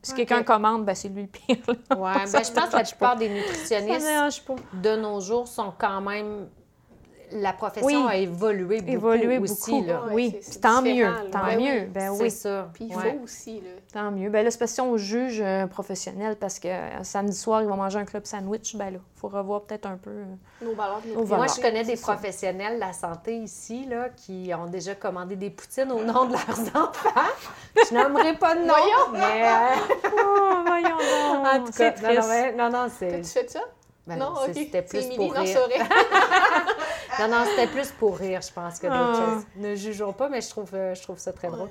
si quelqu'un commande, ben c'est lui le pire. Oui, ben, je pense que la plupart des nutritionnistes de nos jours sont quand même la profession a évolué beaucoup évolué aussi. Beaucoup. Là. oui, tant mieux, tant mieux. Ben, oui. C'est ça. Puis il faut aussi. Là. Tant mieux. Ben là, c'est parce que on juge un professionnel parce que euh, samedi soir, ils vont manger un club sandwich, ben là, il faut revoir peut-être un peu euh, nos valeurs. Moi, je connais des professionnels de la santé ici là, qui ont déjà commandé des poutines au nom de leurs enfants. je n'aimerais pas de nom. Voyons! Mais, euh, oh, voyons donc. En tout cas, non, non, non, c'est... Tu fais ça? Ben, non, c'était plus pour rire. non, non, c'était plus pour rire, je pense, que d'autres ah. choses. Ne jugeons pas, mais je trouve, euh, je trouve ça très drôle.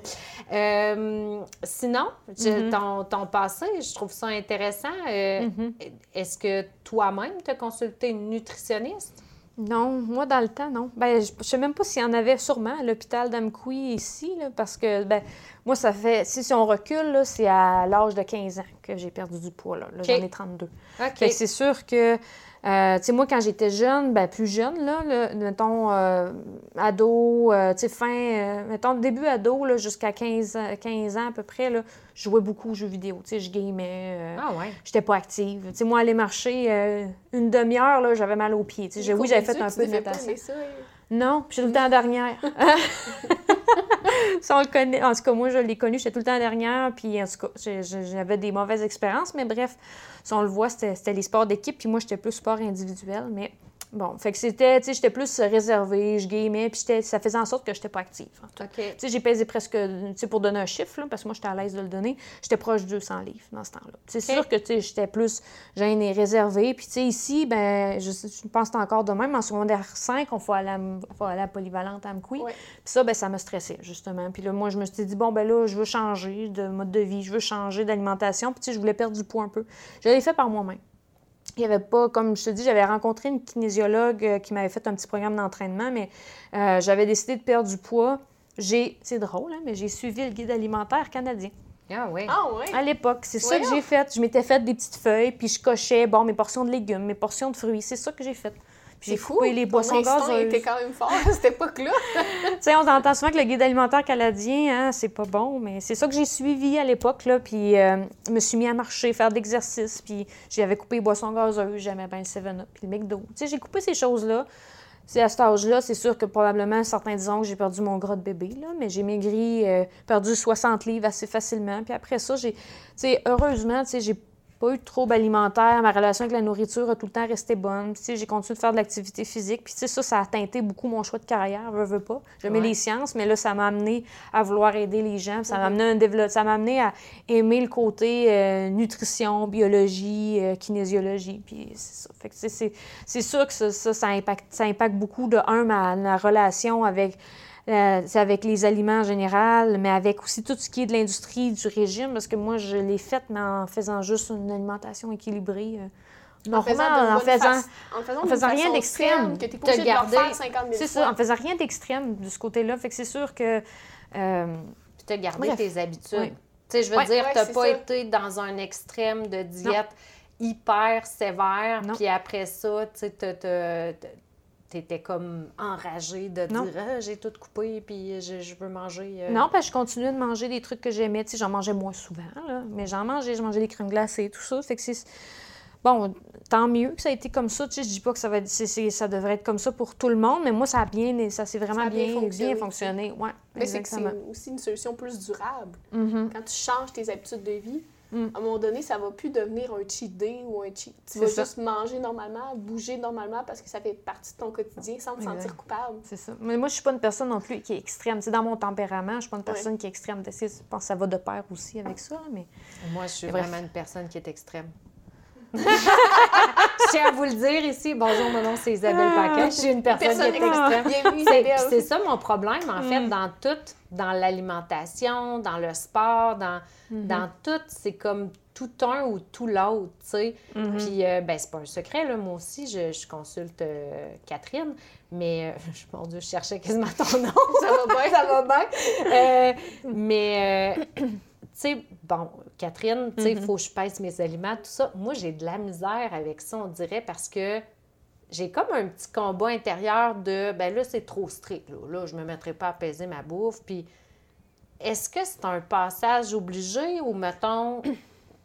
Euh, sinon, mm-hmm. ton, ton, passé, je trouve ça intéressant. Euh, mm-hmm. Est-ce que toi-même, tu as consulté une nutritionniste? Non, moi, dans le temps, non. Ben, je ne sais même pas s'il y en avait sûrement à l'hôpital d'Amkoui ici, là, parce que, ben, moi, ça fait, si, on recule, c'est à l'âge de 15 ans que j'ai perdu du poids, là. J'en ai 32. c'est sûr que euh, tu sais, moi, quand j'étais jeune, ben plus jeune, là, mettons, euh, ado, euh, tu sais, fin, mettons, début ado, là, jusqu'à 15, 15 ans à peu près, là, je jouais beaucoup aux jeux vidéo, tu sais, je gamais. ah ouais? J'étais pas active. Tu sais, moi, aller marcher une demi-heure, là, j'avais mal aux pieds. Tu sais, oui, j'avais fait un peu de natation. Non, puis j'étais tout le temps dernière. le connaît. En tout cas, moi, je l'ai connu, j'étais tout le temps dernière, puis en tout cas, j'avais des mauvaises expériences, mais bref, si on le voit, c'était les sports d'équipe, puis moi, j'étais plus sport individuel, mais Bon, fait que c'était, tu sais, j'étais plus réservée, je gamais, puis ça faisait en sorte que j'étais pas active. Tu sais, j'ai pesé presque, tu sais, pour donner un chiffre, là, parce que moi, j'étais à l'aise de le donner, j'étais proche de 200 livres dans ce temps-là. C'est sûr que, tu sais, j'étais plus gênée, réservée. Puis, tu sais, ici, ben, je, pense que encore de même. En secondaire 5, on faut aller à, faut aller à polyvalente à Amqui. Puis ça, ben, ça me stressait, justement. Puis là, moi, je me suis dit, bon, ben là, je veux changer de mode de vie, je veux changer d'alimentation. Puis, tu sais, je voulais perdre du poids un peu. Je l'ai fait par moi-même. Il n'y avait pas, comme je te dis, j'avais rencontré une kinésiologue euh, qui m'avait fait un petit programme d'entraînement, mais euh, j'avais décidé de perdre du poids. J'ai, c'est drôle, hein, mais j'ai suivi le guide alimentaire canadien. Ah oui. Ah oui. À l'époque, c'est ça que j'ai fait. Je m'étais fait des petites feuilles, puis je cochais, bon, mes portions de légumes, mes portions de fruits. C'est ça que j'ai fait. J'ai coupé les boissons gazeuses. était quand même fort à cette époque-là. tu sais, on entend souvent que le guide alimentaire canadien, hein, c'est pas bon, mais c'est ça que j'ai suivi à l'époque, là. Puis, euh, je me suis mis à marcher, faire de l'exercice, puis j'avais coupé les boissons gazeuses, j'aimais bien le 7-Up, puis le McDo. Tu sais, j'ai coupé ces choses-là. C'est à cet âge-là, c'est sûr que probablement certains diront que j'ai perdu mon gras de bébé, là, mais j'ai maigri, euh, perdu 60 livres assez facilement. Puis après ça, j'ai, tu sais, heureusement, tu sais, j'ai pas eu de troubles alimentaires. Ma relation avec la nourriture a tout le temps resté bonne. j'ai continué de faire de l'activité physique. Puis, ça, ça a teinté beaucoup mon choix de carrière, veux, veux pas. J'aimais les sciences, mais là, ça m'a amené à vouloir aider les gens. Ça m'a amené, un ça m'a amené à aimer le côté euh, nutrition, biologie, euh, kinésiologie. Puis, c'est ça. Fait que c'est, sûr que ça, ça, impacte, ça impacte beaucoup, de un, ma, ma relation avec euh, c'est avec les aliments en général, mais avec aussi tout ce qui est de l'industrie du régime, parce que moi, je l'ai faite, mais en faisant juste une alimentation équilibrée. Euh, en faisant, en faisant, en faisant, rien d'extrême. Que tu de garder. C'est ça, en faisant rien d'extrême de ce côté-là. Fait que c'est sûr que. Euh, puis tu as gardé tes habitudes. Tu sais, je veux dire, tu n'as pas été dans un extrême de diète hyper sévère, puis après ça, tu sais, t'étais comme enragée de dire ah, j'ai tout coupé puis je, veux manger. Euh. Non, parce que je continuais de manger des trucs que j'aimais. Tu sais, j'en mangeais moins souvent, là, mais j'en mangeais. Je mangeais des crèmes glacées, tout ça. Fait que c'est. Bon, tant mieux que ça a été comme ça. Tu sais, je dis pas que ça, va être, ça devrait être comme ça pour tout le monde, mais moi, ça a bien, ça s'est vraiment bien, fonctionné. Bien fonctionné. Ouais, mais c'est que c'est aussi une solution plus durable. Mm-hmm. Quand tu changes tes habitudes de vie, Mm. À un moment donné, ça va plus devenir un cheat day ou un cheat. Tu vas juste manger normalement, bouger normalement parce que ça fait partie de ton quotidien sans te sentir coupable. C'est ça. Mais moi, je suis pas une personne non plus qui est extrême. C'est dans mon tempérament, je suis pas une personne qui est extrême. Je pense que ça va de pair aussi avec ça. Mais... Moi, je suis vraiment une personne qui est extrême. je tiens à vous le dire ici. Bonjour, mon nom c'est Isabelle Paquet. Je suis une personne, qui est extrême. C'est ça mon problème, en fait, mm. dans tout, dans l'alimentation, dans le sport, dans, mm-hmm. dans tout. C'est comme tout un ou tout l'autre, tu sais. Mm-hmm. Puis, euh, ben, c'est pas un secret, là. Moi aussi, je, consulte euh, Catherine, mais, euh, mon Dieu, je cherchais quasiment ton nom. ça va bien, ça va bien. mais, tu sais, bon, Catherine, tu sais, il Mhm. faut que je pèse mes aliments, tout ça. Moi, j'ai de la misère avec ça, on dirait, parce que j'ai comme un petit combat intérieur de, ben là, c'est trop strict, là. Là, je me mettrai pas à peser ma bouffe. Puis, est-ce que c'est un passage obligé ou, mettons, tu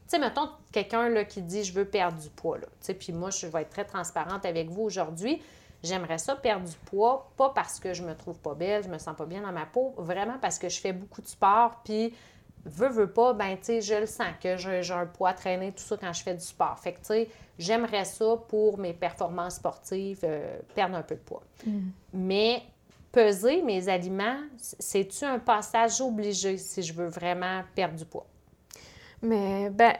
sais, mettons, quelqu'un, là, qui dit, je veux perdre du poids, là. Tu sais, puis moi, je vais être très transparente avec vous aujourd'hui. J'aimerais ça perdre du poids, pas parce que je me trouve pas belle, je me sens pas bien dans ma peau, vraiment parce que je fais beaucoup de sport, puis veux, veux pas, ben, tu sais, je le sens que j'ai un poids traîné, tout ça quand je fais du sport. Fait que, tu sais, j'aimerais ça pour mes performances sportives, euh, perdre un peu de poids. Mais peser mes aliments, c'est-tu un passage obligé si je veux vraiment perdre du poids? Mais, ben,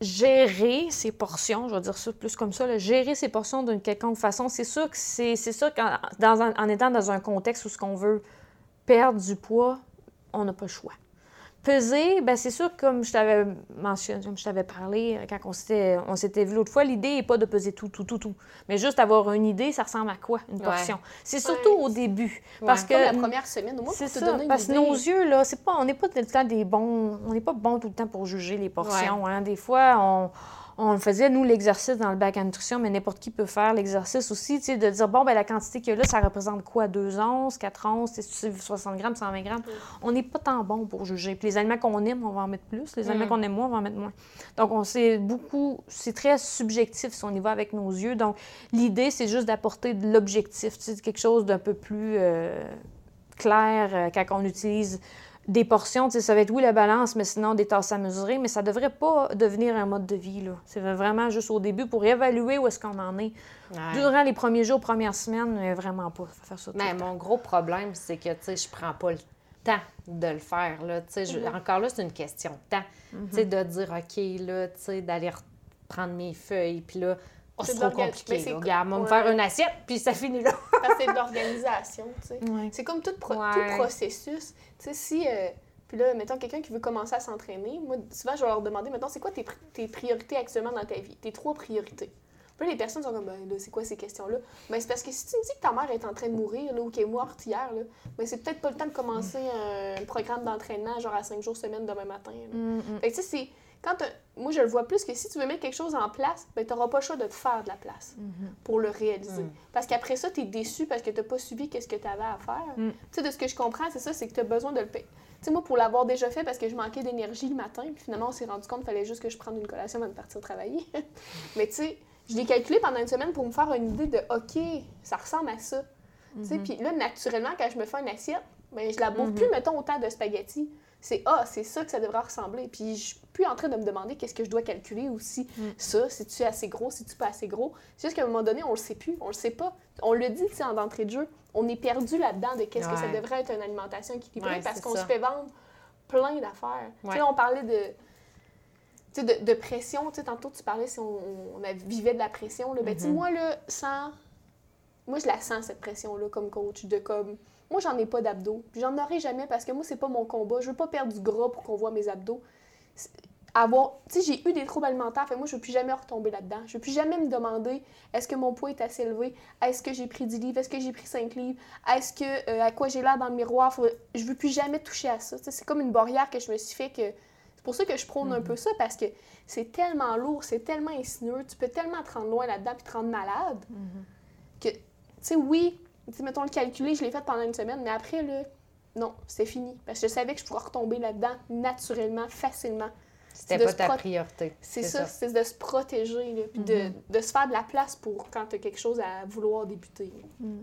gérer ses portions, je vais dire ça plus comme ça, là, gérer ses portions d'une quelconque façon, c'est sûr que c'est c'est sûr qu'en en étant dans un contexte où ce qu'on veut perdre du poids, on n'a pas le choix. Peser, ben c'est sûr, comme je t'avais mentionné, comme je t'avais parlé euh, quand on s'était, on s'était vu l'autre fois, l'idée n'est pas de peser tout, tout, tout, tout. Mais juste avoir une idée, ça ressemble à quoi, une Ouais. portion? C'est surtout Ouais. au début. Parce Comme la que première semaine, au moins c'est pour te ça, donner une parce que nos yeux, là, c'est pas, on n'est pas tout le temps des bons, on n'est pas bon tout le temps pour juger les portions. hein. Des fois, on, on faisait, nous, l'exercice dans le bac à nutrition, mais n'importe qui peut faire l'exercice aussi, tu sais, de dire, bon, ben la quantité qu'il y a là, ça représente quoi? 2 onces, 4 onces, c'est 60 grammes, 120 grammes? On n'est pas tant bon pour juger. Puis les aliments qu'on aime, on va en mettre plus. Les aliments Mm. qu'on aime moins, on va en mettre moins. Donc, on sait beaucoup, c'est très subjectif si on y va avec nos yeux. Donc, l'idée, c'est juste d'apporter de l'objectif, tu sais, quelque chose d'un peu plus euh, clair euh, quand on utilise des portions. Tu sais, ça va être, oui, la balance, mais sinon des tasses à mesurer, mais ça devrait pas devenir un mode de vie. là. C'est vraiment juste au début pour évaluer où est-ce qu'on en est. Durant les premiers jours, premières semaines, mais vraiment pas. Faut faire ça Mais temps. mon gros problème, c'est que, tu sais, je prends pas le temps de le faire, là. Mm-hmm. encore là, c'est une question de temps. Sais, de dire, OK, là, tu sais, d'aller prendre mes feuilles, puis là, oh, C'est trop compliqué. mais co- Regarde, on va me faire une assiette, puis ça finit là. C'est de l'organisation, tu sais. Ouais. C'est comme tout, pro- Ouais. tout processus. Tu sais, si. euh, puis là, mettons, quelqu'un qui veut commencer à s'entraîner, moi, souvent, je vais leur demander, mettons, c'est quoi tes, pri- tes priorités actuellement dans ta vie? Tes trois priorités. Puis là, les personnes sont comme, ben là, c'est quoi ces questions-là? Ben, c'est parce que si tu me dis que ta mère est en train de mourir, là, ou qu'elle est morte hier, là, ben, c'est peut-être pas le temps de commencer un programme d'entraînement, genre à cinq jours semaine demain matin. là. Mm, mm. Fait que, tu sais, c'est. Quand moi, je le vois plus que si tu veux mettre quelque chose en place, ben, tu n'auras pas le choix de te faire de la place pour le réaliser. Mm. Parce qu'après ça, tu es déçu parce que tu n'as pas suivi qu'est-ce que tu avais à faire. Mm. Tu sais, de ce que je comprends, c'est ça, c'est que tu as besoin de le payer. Tu sais, moi, pour l'avoir déjà fait parce que je manquais d'énergie le matin, puis finalement, on s'est rendu compte qu'il fallait juste que je prenne une collation avant de partir travailler. Mais tu sais, je l'ai calculé pendant une semaine pour me faire une idée de OK, ça ressemble à ça. Tu sais, puis là, naturellement, quand je me fais une assiette, ben, je la bouffe plus, mettons, autant de spaghettis. C'est ah, c'est ça que ça devrait ressembler. Puis je suis plus en train de me demander qu'est-ce que je dois calculer aussi. Ça, si tu es assez gros, si tu pas assez gros? C'est juste qu'à un moment donné, on le sait plus, on le sait pas. On le dit, en entrée de jeu, on est perdu là-dedans de qu'est-ce que ça devrait être une alimentation équilibrée Ouais, parce qu'on se fait vendre plein d'affaires. Tu sais, on parlait de tu sais, de, de pression, tu sais, tantôt tu parlais si on, vivait de la pression, là. Ben, sais, Mhm. moi, là, sans... Moi, je la sens, cette pression-là, comme coach, de comme... Moi, j'en ai pas d'abdos, puis j'en aurai jamais parce que moi, c'est pas mon combat. Je veux pas perdre du gras pour qu'on voit mes abdos. Avoir... Tu sais, j'ai eu des troubles alimentaires, fait moi, je veux plus jamais retomber là-dedans. Je veux plus jamais me demander est-ce que mon poids est assez élevé, est-ce que j'ai pris 10 livres, est-ce que j'ai pris 5 livres, est-ce que... euh, à quoi j'ai l'air dans le miroir? Faut- Je veux plus jamais toucher à ça. C'est comme une barrière que je me suis fait que... C'est pour ça que je prône un peu ça, parce que c'est tellement lourd, c'est tellement insinueux, tu peux tellement te rendre loin là-dedans puis te rendre malade que, tu sais, oui, sais, mettons le calculer, je l'ai fait pendant une semaine, mais après, là, non, c'était fini. Parce que je savais que je pourrais retomber là-dedans naturellement, facilement. C'était pas ta priorité. C'est ça, c'est de se protéger, là, puis de, de se faire de la place pour quand tu as quelque chose à vouloir débuter. Mm.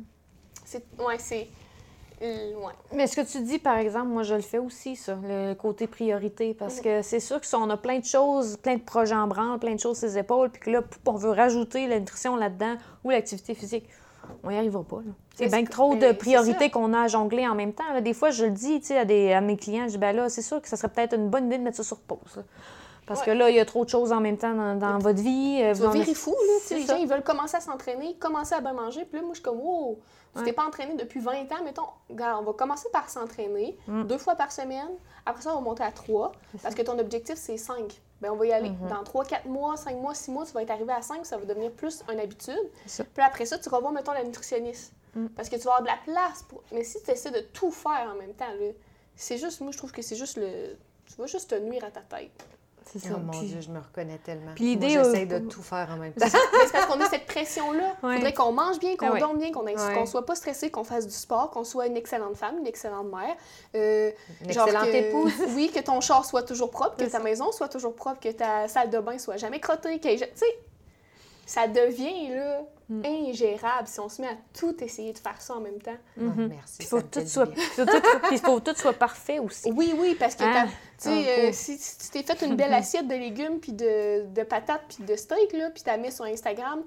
C'est, ouais, c'est... euh, ouais. Mais ce que tu dis, par exemple, moi, je le fais aussi, ça, le côté priorité, parce que c'est sûr que si on a plein de choses, plein de projets en branle, plein de choses sur les épaules, puis que là, pouf, on veut rajouter la nutrition là-dedans ou l'activité physique, on n'y arrivera pas. C'est bien trop de c'est priorités qu'on a à jongler en même temps. là. Des fois, je le dis à, des, à mes clients, je dis, ben là, c'est sûr que ça serait peut-être une bonne idée de mettre ça sur pause. là. Parce que là, il y a trop de choses en même temps dans, dans votre vie. euh, Tu vous vas virer fou, là. Les ça. gens, ils veulent commencer à s'entraîner, commencer à bien manger. Puis là, moi, je suis comme, wow, tu Ouais. t'es pas entraîné depuis 20 ans. Mettons, on va commencer par s'entraîner Mm. deux fois par semaine. Après ça, on va monter à trois. Parce que ton objectif, c'est 5. Ben, on va y aller. Mhm. Dans 3, 4 mois, 5 mois, 6 mois, tu vas être arrivé à 5. Ça va devenir plus une habitude. Ça. Puis après ça, tu revois, mettons, la nutritionniste. Mm. Parce que tu vas avoir de la place. Pour... Mais si tu essaies de tout faire en même temps, c'est juste, moi, je trouve que c'est juste le. Tu vas juste te nuire à ta tête. C'est ça. Oh mon Dieu, je me reconnais tellement. Puis l'idée. J'essaie de tout faire en même temps. c'est parce qu'on a cette pression-là. Il faudrait qu'on mange bien, qu'on dorme bien, qu'on soit pas stressé, qu'on fasse du sport, qu'on soit une excellente femme, une excellente mère. Euh, une excellente épouse. Oui, que ton char soit toujours propre, que ta maison soit toujours propre, que ta salle de bain soit jamais crottée. Tu sais, ça devient, là Mm. ingérable si on se met à tout essayer de faire ça en même temps. Mm-hmm. merci. Il faut, tout soit, faut, faut tout soit parfait aussi. Oui, oui, parce que hein? euh, si, tu t'es fait une belle assiette de légumes, puis de, de patates, puis de steak, là, puis tu as mis sur Instagram,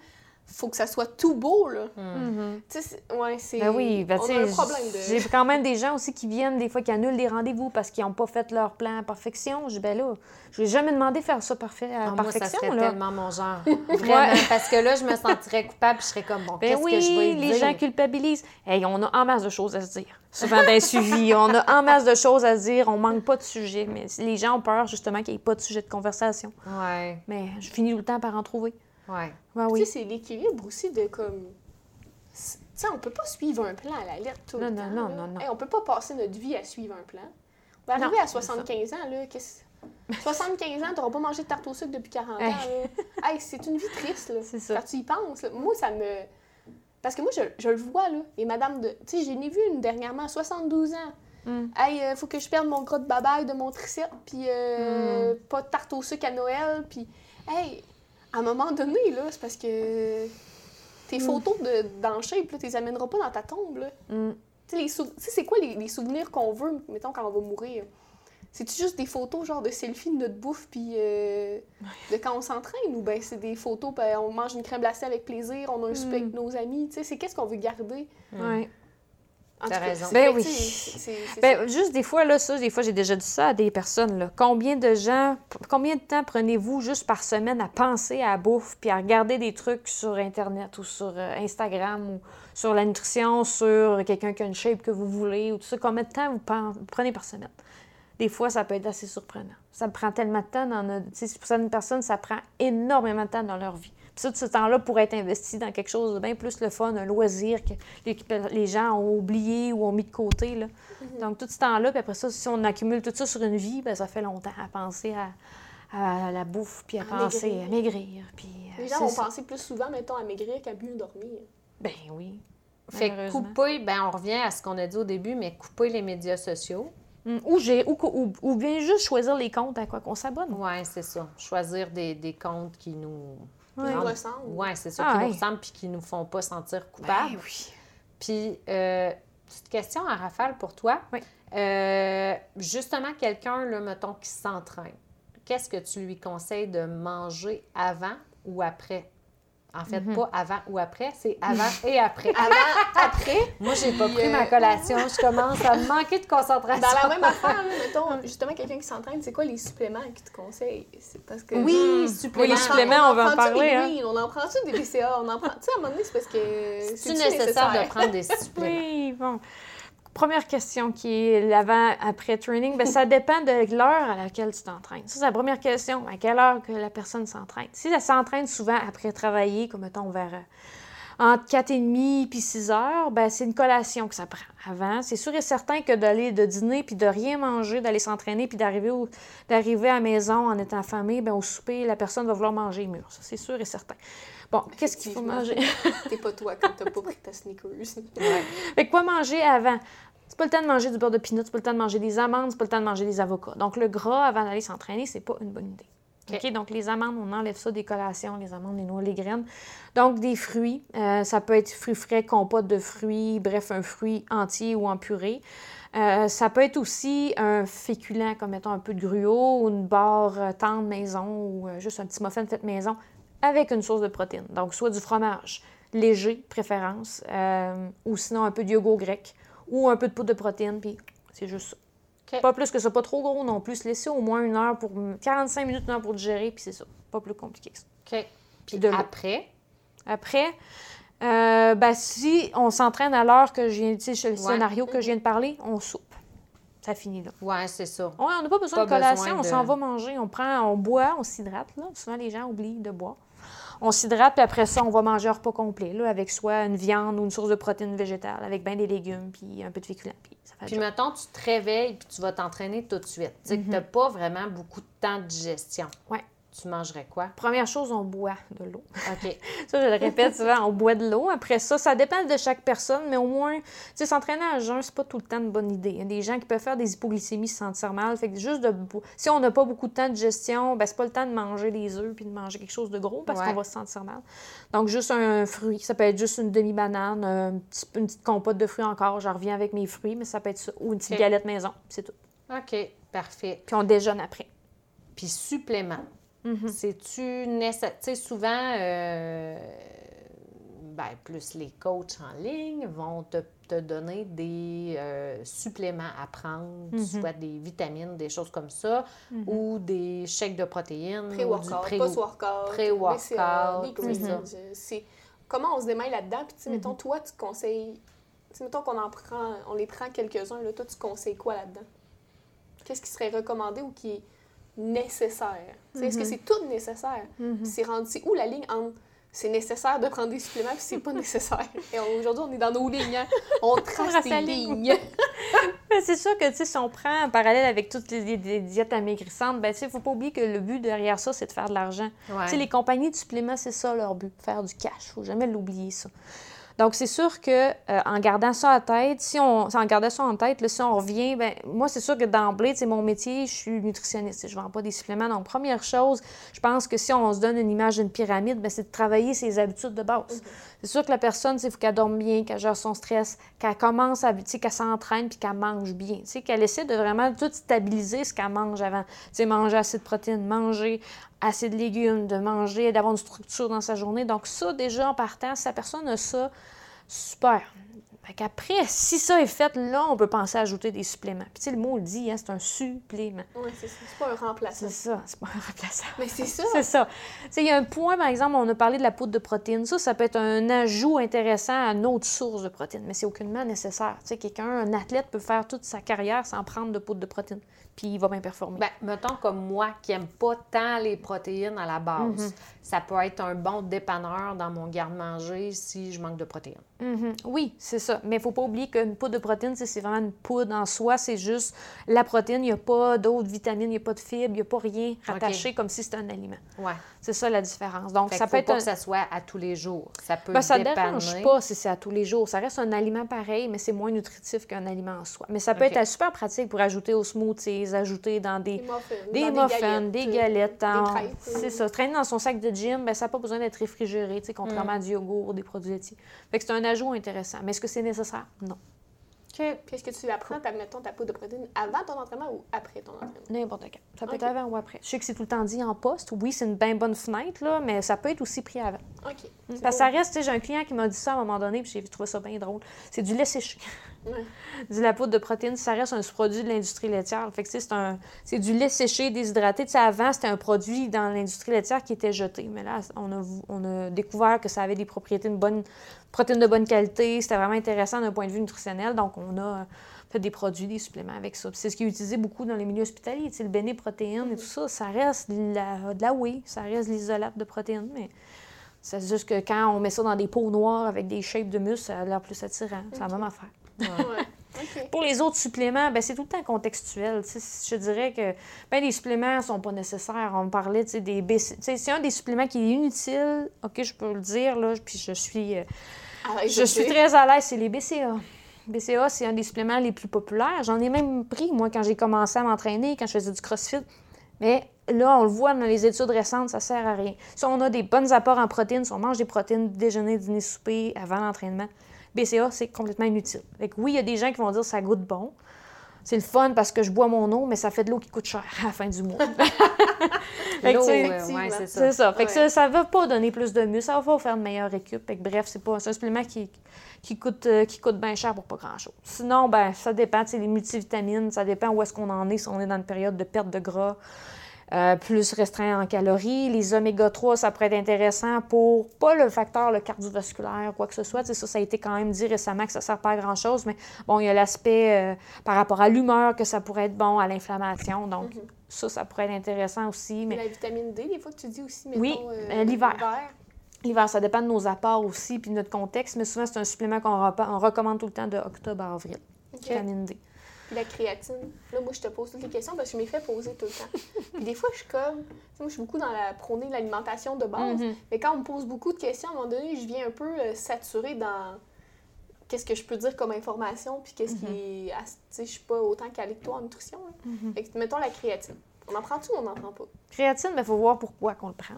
faut que ça soit tout beau, là. Mm-hmm. Tu sais, ouais, c'est... Ben oui, ben, on a un problème de... J'ai quand même des gens aussi qui viennent, des fois, qui annulent des rendez-vous parce qu'ils n'ont pas fait leur plan à perfection. Je dis, ben là, je n'ai jamais demandé de faire ça parfait, à perfection, ah, moi, ça serait tellement mon genre. Vraiment, parce que là, je me sentirais coupable, je serais comme, bon, ben qu'est-ce que je vais les gens culpabilisent. Hey, on a en masse de choses à se dire. Souvent d'un suivi, on a en masse de choses à se dire, on manque pas de sujet, mais les gens ont peur, justement, qu'il n'y ait pas de sujet de conversation. Ouais. Mais je finis tout le temps par en trouver. Ouais. oui. Tu sais, c'est l'équilibre aussi de comme. Tu sais, on peut pas suivre un plan à la lettre tout non, le temps. Non, non, non, non. on peut pas passer notre vie à suivre un plan. On va arriver à 75 ans, là. 75 ans, tu n'auras pas mangé de tarte au sucre depuis 40 ans. hey, c'est une vie triste, là. C'est ça. Quand tu y penses, moi, ça me. Parce que moi, je, je le vois, là. Et madame de. Tu sais, j'en ai vu une dernièrement, 72 ans. Mm. Hey, il euh, faut que je perde mon gras de babaille de mon triceps, puis euh, mm. pas de tarte au sucre à Noël, puis. Hey, à un moment donné, là, c'est parce que tes mm. photos de, dans le shape, tu les amèneras pas dans ta tombe. Là. Mm. Tu sais, c'est quoi les, souvenirs qu'on veut, mettons, quand on va mourir? C'est-tu juste des photos, genre, de selfies de notre bouffe, puis euh, de quand on s'entraîne? Ou bien c'est des photos, ben, on mange une crème glacée avec plaisir, on a un souper avec mm. nos amis? Tu sais, c'est qu'est-ce qu'on veut garder? Ouais. T'as raison. Ben oui. ben, juste des fois, là, ça, des fois, j'ai déjà dit ça à des personnes. Là. Combien de gens, combien de temps prenez-vous juste par semaine à penser à la bouffe puis à regarder des trucs sur Internet ou sur euh, Instagram ou sur la nutrition, sur quelqu'un qui a une shape que vous voulez ou tout ça? Combien de temps vous, prenez par semaine? Des fois, ça peut être assez surprenant. Ça prend tellement de temps dans notre. Pour certaines personnes, ça prend énormément de temps dans leur vie. Puis ça, ce temps-là pourrait être investi dans quelque chose de bien plus le fun, un loisir que les, gens ont oublié ou ont mis de côté. Là. Mm-hmm. Donc, tout ce temps-là, puis après ça, si on accumule tout ça sur une vie, bien, ça fait longtemps à penser à, la bouffe, puis à, penser à maigrir. Puis, euh, les gens vont penser plus souvent, mettons, à maigrir qu'à mieux dormir. Ben oui. Fait que couper, ben on revient à ce qu'on a dit au début, mais couper les médias sociaux. Mm. Ou, j'ai, ou, ou, bien juste choisir les comptes à quoi qu'on s'abonne. Oui, c'est ça. Choisir des, des comptes qui nous qui nous ressemblent. Oui, c'est ça, qui nous ressemblent puis qui nous font pas sentir coupables. Ben oui. Puis, euh, petite question à Rafale pour toi. Oui. Euh, justement, quelqu'un, là, mettons, qui s'entraîne, qu'est-ce que tu lui conseilles de manger avant ou après? En fait, mhm. pas avant ou après, c'est avant et après. avant, après? Moi, j'ai pas pris ma collation. Je commence à manquer de concentration. Dans la même affaire, mettons, justement, quelqu'un qui s'entraîne, c'est quoi les suppléments qu'il te conseille? C'est parce que... Oui, suppléments. Oui, les suppléments, on, va en parler. Hein? Oui, on en prend-tu des BCA? On en prend... Tu sais, à un moment donné, c'est parce que... C'est nécessaire de prendre des suppléments? Oui, bon. Première question qui est l'avant-après training, bien, ça dépend de l'heure à laquelle tu t'entraînes. Ça, c'est la première question. À quelle heure que la personne s'entraîne? Si elle s'entraîne souvent après travailler, comme mettons vers euh, entre 4h30 puis 6 heures, ben, c'est une collation que ça prend. Avant, c'est sûr et certain que d'aller de dîner puis de rien manger, d'aller s'entraîner puis d'arriver, d'arriver à la maison en étant affamé, bien, au souper, la personne va vouloir manger mûr. Ça, c'est sûr et certain. Bon, qu'est-ce qu'il faut manger? T'es pas toi quand t'as pas pris ta sneakers. ouais. Fait quoi manger avant? Pas le temps de manger du beurre de pinot, c'est pas le temps de manger des amandes, c'est pas le temps de manger des avocats. Donc, le gras avant d'aller s'entraîner, c'est pas une bonne idée. OK? Donc, les amandes, on enlève ça des collations, les amandes, les noix, les graines. Donc, des fruits. Euh, ça peut être fruits frais, compote de fruits, bref, un fruit entier ou en purée. Euh, ça peut être aussi un féculent, comme mettons un peu de gruau ou une barre euh, tendre maison ou juste un petit muffin fait maison avec une source de protéines. Donc, soit du fromage léger, préférence, ou sinon un peu de yogourt grec, ou un peu de poudre de protéines, puis c'est juste ça. Pas plus que ça, pas trop gros non plus. Laisser au moins une heure pour 45 minutes, une heure pour digérer, puis c'est ça. Pas plus compliqué que ça. OK. Puis après? Après, euh, ben, si on s'entraîne à l'heure que je viens, tu sais, le scénario que je viens de parler, on soupe. Ça finit là. Ouais, c'est ça. on n'a pas besoin de collation, on s'en va manger, on prend, on boit, on s'hydrate. Souvent, les gens oublient de boire. On s'hydrate, puis après ça, on va manger un repas complet, là, avec soit une viande ou une source de protéines végétales, avec bien des légumes, puis un peu de féculents. Puis, ça fait puis mettons, tu te réveilles, puis tu vas t'entraîner tout de suite. Tu sais que tu n'as pas vraiment beaucoup de temps de digestion. Ouais tu mangerais quoi? Première chose, on boit de l'eau. OK. ça, je le répète souvent, on boit de l'eau. Après ça, ça dépend de chaque personne, mais au moins, tu sais, s'entraîner à jeun, c'est pas tout le temps une bonne idée. Il y a des gens qui peuvent faire des hypoglycémies se sentir mal. Fait que juste de si on n'a pas beaucoup de temps de gestion, ben c'est pas le temps de manger des œufs puis de manger quelque chose de gros parce qu'on va se sentir mal. Donc, juste un fruit, ça peut être juste une demi-banane, une petite compote de fruits encore. Je reviens avec mes fruits, mais ça peut être ça. Ou une petite galette maison, c'est tout. OK, parfait. Puis on déjeune après. Puis supplément. Mm-hmm. C'est-tu nécessaire? Tu sais, souvent, euh, ben, plus les coachs en ligne vont te, donner des euh, suppléments à prendre, mm-hmm. soit des vitamines, des choses comme ça, mm-hmm. ou des chèques de protéines. Pré-workout, post-workout. Pré-workout. C'est comment on se démêle là-dedans? Puis, tu sais, mettons, toi, tu conseilles... Tu sais, mettons qu'on en prend, on les prend quelques-uns, là, toi, tu conseilles quoi là-dedans? Qu'est-ce qui serait recommandé ou qui nécessaire. Est-ce que mhm. c'est tout nécessaire? Mhm. C'est rendu où la ligne entre c'est nécessaire de prendre des suppléments puis c'est pas nécessaire? Et aujourd'hui, on est dans nos lignes. Hein. On trace des lignes. c'est sûr que si on prend en parallèle avec toutes les, diètes amaigrissantes, ben, il ne faut pas oublier que le but derrière ça, c'est de faire de l'argent. Les compagnies de suppléments, c'est ça leur but, faire du cash. Il ne faut jamais l'oublier, ça. Donc, c'est sûr que euh, en gardant ça en tête, si on, en gardant ça en tête, si on revient, ben moi, c'est sûr que d'emblée, c'est mon métier, je suis nutritionniste, je ne vends pas des suppléments. Donc, première chose, je pense que si on se donne une image d'une pyramide, ben, c'est de travailler ses habitudes de base. C'est sûr que la personne, il faut qu'elle dorme bien, qu'elle gère son stress, qu'elle commence à, qu'elle s'entraîne puis qu'elle mange bien. Qu'elle essaie de vraiment tout stabiliser ce qu'elle mange avant. sais, manger assez de protéines, manger assez de légumes, de manger, d'avoir une structure dans sa journée. Donc ça, déjà, en partant, si la personne a ça, super. Fait qu'après, si ça est fait, là, on peut penser à ajouter des suppléments. Puis, tu sais, le mot le dit, hein, c'est un supplément. Oui, c'est ça. C'est pas un remplaçant. C'est ça, c'est pas un remplaçant. Mais c'est ça. c'est ça. Tu sais, il y a un point, par exemple, on a parlé de la poudre de protéines. Ça, ça peut être un ajout intéressant à une autre source de protéines, mais c'est aucunement nécessaire. Tu sais, quelqu'un, un athlète peut faire toute sa carrière sans prendre de poudre de protéines puis il va bien performer. Bien, mettons comme moi qui n'aime pas tant les protéines à la base, mhm. ça peut être un bon dépanneur dans mon garde-manger si je manque de protéines. Mhm. Oui, c'est ça. Mais il ne faut pas oublier qu'une poudre de protéines, c'est vraiment une poudre en soi. C'est juste la protéine. Il n'y a pas d'autres vitamines, il n'y a pas de fibres, il n'y a pas rien rattaché comme si c'était un aliment. Ouais. C'est ça la différence. Donc, ça peut être. pas que ça soit à tous les jours. Ça peut ben, ça ne dérange pas si c'est à tous les jours. Ça reste un aliment pareil, mais c'est moins nutritif qu'un aliment en soi. Mais ça peut être super pratique pour ajouter aux smoothies, ajouter dans des, des muffins, des galettes. c'est ça. Traîner dans son sac de gym, ben, ça n'a pas besoin d'être réfrigéré, contrairement mm. à du yogourt, des produits laitiers. Fait que c'est un ajout intéressant. Mais est-ce que c'est nécessaire? Non. Puis est-ce que tu apprends, mettons, ta poudre de protéines avant ton entraînement ou après ton entraînement? N'importe quand. Ça peut être avant ou après. Je sais que c'est tout le temps dit en poste. Oui, c'est une bien bonne fenêtre, là, mais ça peut être aussi pris avant. OK. Parce que ça reste, j'ai un client qui m'a dit ça à un moment donné, puis j'ai trouvé ça bien drôle. C'est du lait séché. Du la poudre de protéines, ça reste un produit de l'industrie laitière. Fait que c'est un, c'est du lait séché déshydraté. Avant, c'était un produit dans l'industrie laitière qui était jeté. Mais là, on a, on a découvert que ça avait des propriétés de bonne, protéines de bonne qualité. C'était vraiment intéressant d'un point de vue nutritionnel. Donc, on a fait des produits, des suppléments avec ça. c'est ce qui est utilisé beaucoup dans les milieux hospitaliers. Tu sais, le béné protéines et tout ça, ça reste de la, de la whey, ça reste l'isolate de protéines. Mais c'est juste que quand on met ça dans des pots noirs avec des shapes de muscles, ça a l'air plus attirant. C'est la même affaire. Pour les autres suppléments, ben, c'est tout le temps contextuel. je dirais que ben, les suppléments ne sont pas nécessaires. On parlait des BC... C'est un des suppléments qui est inutile, OK, je peux le dire, là, puis je suis, euh, ah, je suis très à l'aise, c'est les BCA. BCA, c'est un des suppléments les plus populaires. J'en ai même pris, moi, quand j'ai commencé à m'entraîner, quand je faisais du crossfit. Mais là, on le voit dans les études récentes, ça sert à rien. Si on a des bons apports en protéines, si on mange des protéines déjeuner, dîner, souper, avant l'entraînement, BCA, c'est complètement inutile. Fait oui, il y a des gens qui vont dire que ça goûte bon. C'est le fun parce que je bois mon eau, mais ça fait de l'eau qui coûte cher à la fin du mois. l'eau, c'est ça. C'est ça. Fait que ça ne va pas donner plus de muscle, ça va pas faire de meilleure récup. Fait bref, c'est pas un supplément qui, qui coûte, euh, qui coûte bien cher pour pas grand-chose. Sinon, ben ça dépend. Les multivitamines, ça dépend où est-ce qu'on en est, si on est dans une période de perte de gras. Euh, plus restreint en calories. Les oméga 3, ça pourrait être intéressant pour pas le facteur le cardiovasculaire, quoi que ce soit. ça, ça a été quand même dit récemment que ça sert pas à grand-chose, mais bon, il y a l'aspect euh, par rapport à l'humeur que ça pourrait être bon, à l'inflammation. Donc, mhm. ça, ça pourrait être intéressant aussi. Mais... La vitamine D, des fois que tu dis aussi, mettons, Oui, l'hiver. L'hiver, ça dépend de nos apports aussi, puis de notre contexte, mais souvent, c'est un supplément qu'on recommande tout le temps de octobre à avril. Vitamine D. La créatine. Là, moi, je te pose toutes les questions parce que je m'y fais poser tout le temps. puis des fois, je suis comme. Moi, je suis beaucoup dans la prôner l'alimentation de base. Mm-hmm. Mais quand on me pose beaucoup de questions, à un moment donné, je viens un peu euh, saturée dans qu'est-ce que je peux dire comme information, puis qu'est-ce qui mm-hmm. est. Tu sais, je suis pas autant calée que toi en nutrition. Mettons la créatine. On en prend tout ou on n'en prend pas? Créatine, il ben, faut voir pourquoi qu'on le prend.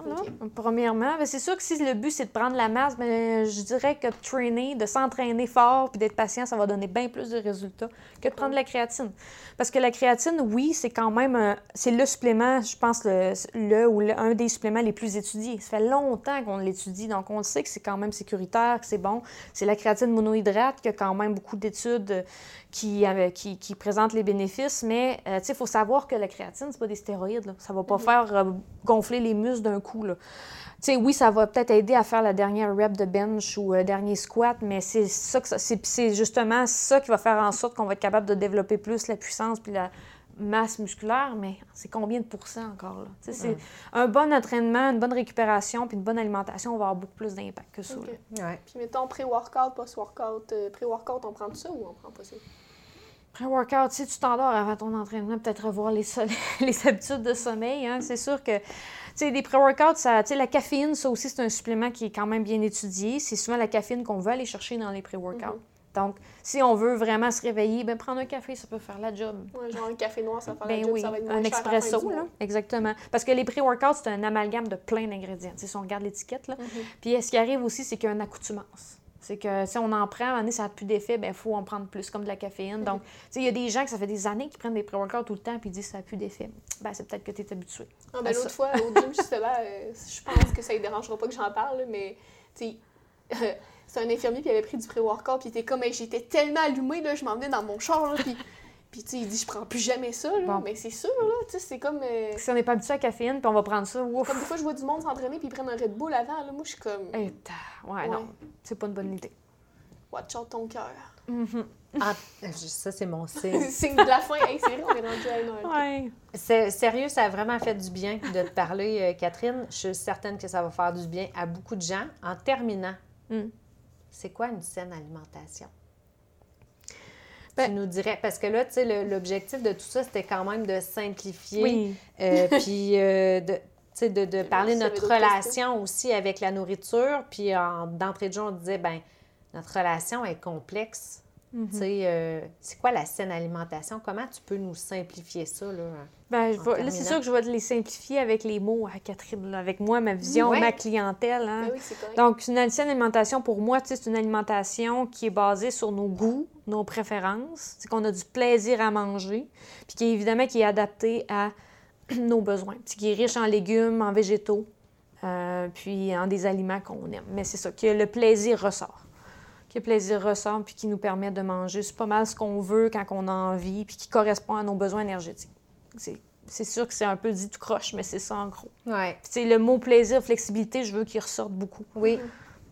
Premièrement, ben, c'est sûr que si le but c'est de prendre la masse, ben, je dirais que de trainer, de s'entraîner fort puis d'être patient, ça va donner bien plus de résultats que de prendre la créatine. Parce que la créatine, oui, c'est quand même c'est le supplément, je pense, le, le ou un des suppléments les plus étudiés. Ça fait longtemps qu'on l'étudie, donc on le sait que c'est quand même sécuritaire, que c'est bon. C'est la créatine monohydrate qui a quand même beaucoup d'études qui, qui, qui, présentent les bénéfices, mais euh, il faut savoir que la créatine, c'est pas des stéroïdes. Là. Ça va pas mhm. faire euh, gonfler les muscles d'un coup. Là. sais, oui, ça va peut-être aider à faire la dernière rep de bench ou le euh, dernier squat, mais c'est ça que c'est justement ça qui va faire en sorte qu'on va être capable de développer plus la puissance puis la masse musculaire, mais c'est combien de pourcents encore là? C'est un bon entraînement, une bonne récupération puis une bonne alimentation, on va avoir beaucoup plus d'impact que ça. Ouais. Puis mettons pré-workout, post-workout, euh, pré-workout, on prend tout ça ou on prend pas ça? Pré-workout, si tu t'endors avant ton entraînement, peut-être revoir les, les habitudes de sommeil. Hein. C'est sûr que, tu sais, des pré-workouts, ça, la caféine, ça aussi, c'est un supplément qui est quand même bien étudié. C'est souvent la caféine qu'on veut aller chercher dans les pré-workouts. Mm-hmm. Donc, si on veut vraiment se réveiller, ben prendre un café, ça peut faire la job. Ouais, genre un café noir, ça fait ben la job, oui, ça va être un expresso, là, exactement. Parce que les pré-workouts, c'est un amalgame de plein d'ingrédients. Si on regarde l'étiquette, là. Mm-hmm. Puis, ce qui arrive aussi, c'est qu'il y a une accoutumance. C'est que si on en prend, à un moment ça n'a plus d'effet, ben il faut en prendre plus, comme de la caféine. Donc, il y a des gens que ça fait des années qui prennent des pré-workouts tout le temps puis ils disent que ça n'a plus d'effet. Ben, c'est peut-être que tu es habitué. Ah, ben, l'autre fois, au gym, justement, euh, je pense que ça ne dérangera pas que j'en parle, mais c'est un infirmier qui avait pris du pré-workout puis il était comme, j'étais tellement allumée, là, je m'emmenais dans mon char, puis puis, tu sais, il dit, je prends plus jamais ça, là. Mais c'est sûr, là. Tu sais, c'est comme. Euh, si on n'est pas habitué à la caféine, puis on va prendre ça, ouf. Comme des fois, je vois du monde s'entraîner, puis ils prennent un Red Bull avant, là. Moi, je suis comme. Eh, ouais, non. C'est pas une bonne idée. Watch out ton cœur. Mm-hmm. Ah, ça, c'est mon signe. signe de la fin. c'est vrai, on est rendu à une heure. Sérieux, ça a vraiment fait du bien de te parler, euh, Catherine. Je suis certaine que ça va faire du bien à beaucoup de gens. En terminant, mm. c'est quoi une saine alimentation? Tu ben nous dirais, parce que là, tu sais, l'objectif de tout ça, c'était quand même de simplifier, euh, puis euh, de, de, de parler de notre relation aussi avec la nourriture. Puis d'entrée de jeu, on disait, ben notre relation est complexe. Mhm. Tu sais, euh, c'est quoi la saine alimentation? Comment tu peux nous simplifier ça? Là, ben, c'est sûr que je vais les simplifier avec les mots à Catherine, avec moi, ma vision, ma clientèle. Hein. Ben Donc, une saine alimentation, pour moi, c'est une alimentation qui est basée sur nos goûts, nos préférences, qu'on a du plaisir à manger, puis qui est évidemment qui est adaptée à nos besoins, qui est riche en légumes, en végétaux, euh, puis en des aliments qu'on aime. Mais c'est ça, que le plaisir ressort que le plaisir ressort puis qui nous permet de manger. C'est pas mal ce qu'on veut quand on a envie puis qui correspond à nos besoins énergétiques. C'est sûr que c'est un peu dit tout croche, mais c'est ça en gros. Ouais. Puis le mot plaisir, flexibilité, je veux qu'il ressorte beaucoup. Oui.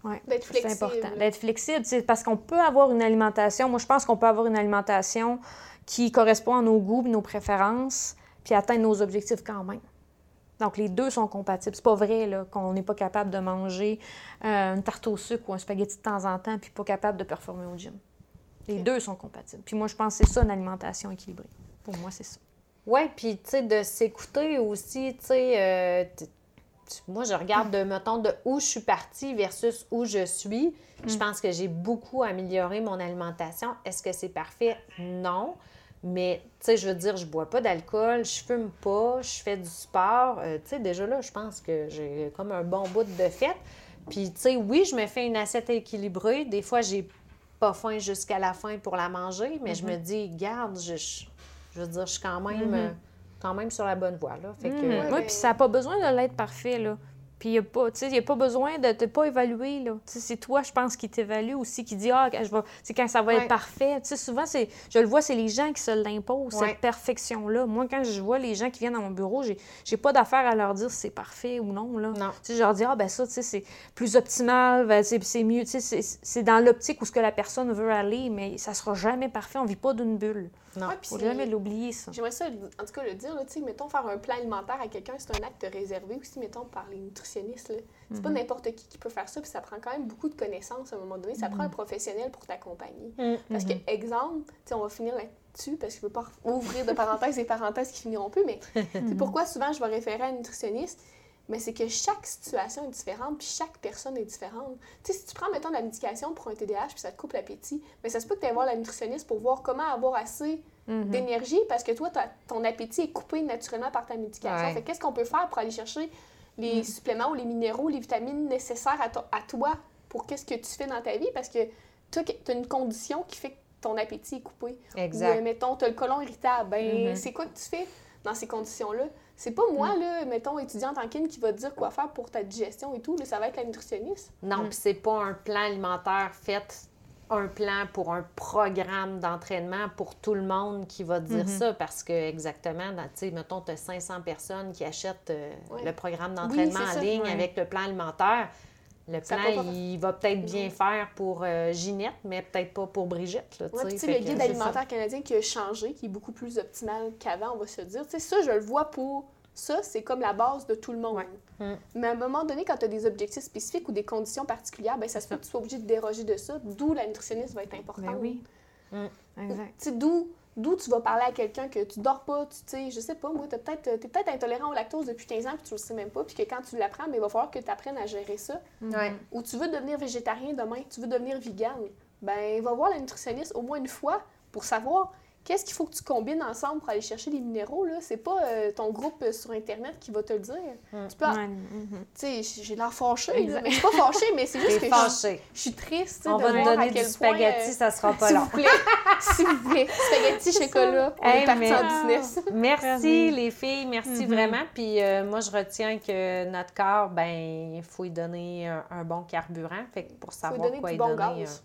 Ouais, D'être flexible. C'est important. D'être flexible, parce qu'on peut avoir une alimentation. Moi, je pense qu'on peut avoir une alimentation qui correspond à nos goûts, nos préférences, puis atteindre nos objectifs quand même. Donc, les deux sont compatibles. C'est pas vrai qu'on n'est pas capable de manger euh, une tarte au sucre ou un spaghetti de temps en temps puis pas capable de performer au gym. Les deux sont compatibles. Puis moi, je pense que c'est ça une alimentation équilibrée. Pour moi, c'est ça. Oui, puis tu sais, de s'écouter aussi, tu sais, euh, moi, je regarde de, mettons, de où je suis partie versus où je suis. Je mm. pense que j'ai beaucoup amélioré mon alimentation. Est-ce que c'est parfait? Non. Mais, tu sais, je veux dire, je bois pas d'alcool, je fume pas, je fais du sport. Euh, tu sais, déjà là, je pense que j'ai comme un bon bout de fête. Puis, tu sais, oui, je me fais une assiette équilibrée. Des fois, j'ai pas faim jusqu'à la fin pour la manger, mais je me mhm. dis, garde, je, je veux dire, je suis quand même, mhm. euh, quand même sur la bonne voie, là. Fait mhm. Oui, puis ça n'a pas besoin de l'être parfait, là. Puis il n'y a, pas, a pas besoin de te pas évaluer. C'est toi, je pense, qui t'évalue aussi, qui dit Ah, je c'est quand ça va être parfait. sais souvent, c'est, je le vois, c'est les gens qui se l'imposent, cette perfection-là. Moi, quand je vois les gens qui viennent dans mon bureau, j'ai, j'ai pas d'affaire à leur dire si c'est parfait ou non. Là. non. je leur dis Ah, ben ça, c'est plus optimal, ben, c'est, mieux. C'est, dans l'optique où ce que la personne veut aller, mais ça sera jamais parfait. On vit pas d'une bulle. Non, ouais, faut jamais l'oublier, ça. J'aimerais ça, en tout cas, le dire, là, mettons, faire un plan alimentaire à quelqu'un, c'est un acte réservé aussi, mettons, par les nutritionnistes nutritionniste. C'est pas Mhm. n'importe qui qui peut faire ça, puis ça prend quand même beaucoup de connaissances à un moment donné. Ça prend un professionnel pour t'accompagner. Mm, Parce mhm. que, exemple, tu sais, on va finir là-dessus, parce que je veux pas ouvrir de parenthèses et parenthèses qui finiront plus, mais c'est pourquoi souvent je vais référer à un nutritionniste, mais c'est que chaque situation est différente, puis chaque personne est différente. Tu sais, si tu prends, mettons, de la médication pour un TDAH, puis ça te coupe l'appétit, mais ça se peut que tu ailles voir la nutritionniste pour voir comment avoir assez Mhm. d'énergie, parce que toi, ton appétit est coupé naturellement par ta médication. Ouais. Fait que qu'est-ce qu'on peut faire pour aller chercher les suppléments ou les minéraux, les vitamines nécessaires à, to- à toi pour qu'est-ce que tu fais dans ta vie? Parce que toi, tu as une condition qui fait que ton appétit est coupé. Ou, euh, Exact. mettons, tu as le côlon irritable. Ben, Mhm. c'est quoi que tu fais dans ces conditions-là? C'est pas moi, là, mettons, étudiante en kin, qui va te dire quoi faire pour ta digestion et tout. Là, ça va être la nutritionniste. Non, puis c'est pas un plan alimentaire fait un plan pour un programme d'entraînement pour tout le monde qui va te dire Mhm. ça parce que exactement, dans- tu sais, mettons, tu as 500 personnes qui achètent euh, Ouais. le programme d'entraînement en ça, ligne ouais. avec le plan alimentaire. Le Ça plan, pas- il va peut-être bien Mhm. faire pour euh, Ginette, mais peut-être pas pour Brigitte. Là, Ouais, le guide alimentaire canadien qui a changé, qui est beaucoup plus optimal qu'avant, on va se dire. Tu sais, ça, je le vois pour ça, c'est comme la base de tout le monde. Mm. Mais à un moment donné, quand tu as des objectifs spécifiques ou des conditions particulières, ben, ça se peut que tu sois obligé de déroger de ça, d'où la nutritionniste va être importante. Ben oui. Mm. Exact. D'où d'où tu vas parler à quelqu'un que tu dors pas, tu sais, je sais pas, moi, tu peut-être t'es peut-être intolérant au lactose depuis 15 ans puis tu le sais même pas, puis que quand tu l'apprends, mais il va falloir que tu apprennes à gérer ça. Ouais. Ou tu veux devenir végétarien demain, tu veux devenir vegan, ben va voir la nutritionniste au moins une fois pour savoir qu'est-ce qu'il faut que tu combines ensemble pour aller chercher les minéraux. Là? C'est pas euh, ton groupe euh, sur Internet qui va te le dire. Mm. Tu peux, mhm. tu sais, j'ai l'air fâchée, là, mais je suis pas fâchée, mais c'est juste que je, fâché. je suis triste On de va te voir à donner quel du point, spaghetti, euh, ça sera pas S'il long. vous plaît, s'il vous plaît, spaghetti, chocolat, on Hey, est parti mais- en business. Merci les filles, merci Mhm. vraiment. Puis euh, moi, je retiens que notre corps, ben, il faut lui donner un, un bon carburant. Fait que pour Faut savoir lui donner quoi du y bon donner. gaz.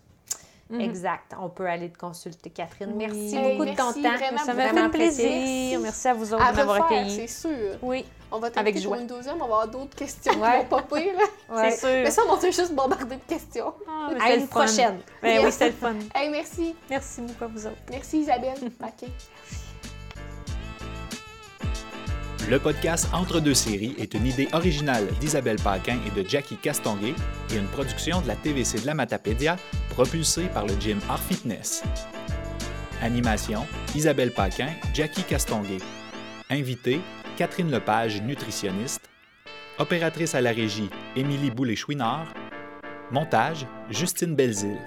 Mhm. Exact. On peut aller te consulter, Catherine. Oui. Merci Hey, beaucoup de ton merci, temps. vraiment, Ça m'a fait plaisir. Merci. à vous autres À de m'avoir accueilli. c'est sûr. Oui, On va t'inviter pour une deuxième, on va avoir d'autres questions Ouais. qui vont popper. Là. Ouais. c'est sûr. Mais ça, on s'est juste bombardé de questions. Ah, mais À une le prochaine. Ben oui, c'était le fun. Hey, merci. Merci beaucoup à vous autres. Merci Isabelle. OK. Le podcast Entre deux séries est une idée originale d'Isabelle Paquin et de Jackie Castonguay et une production de la TVC de la Matapédia propulsée par le gym Art Fitness. Animation Isabelle Paquin, Jackie Castonguay. Invité Catherine Lepage, nutritionniste. Opératrice à la régie Émilie Boulay-Chouinard. Montage Justine Belzile.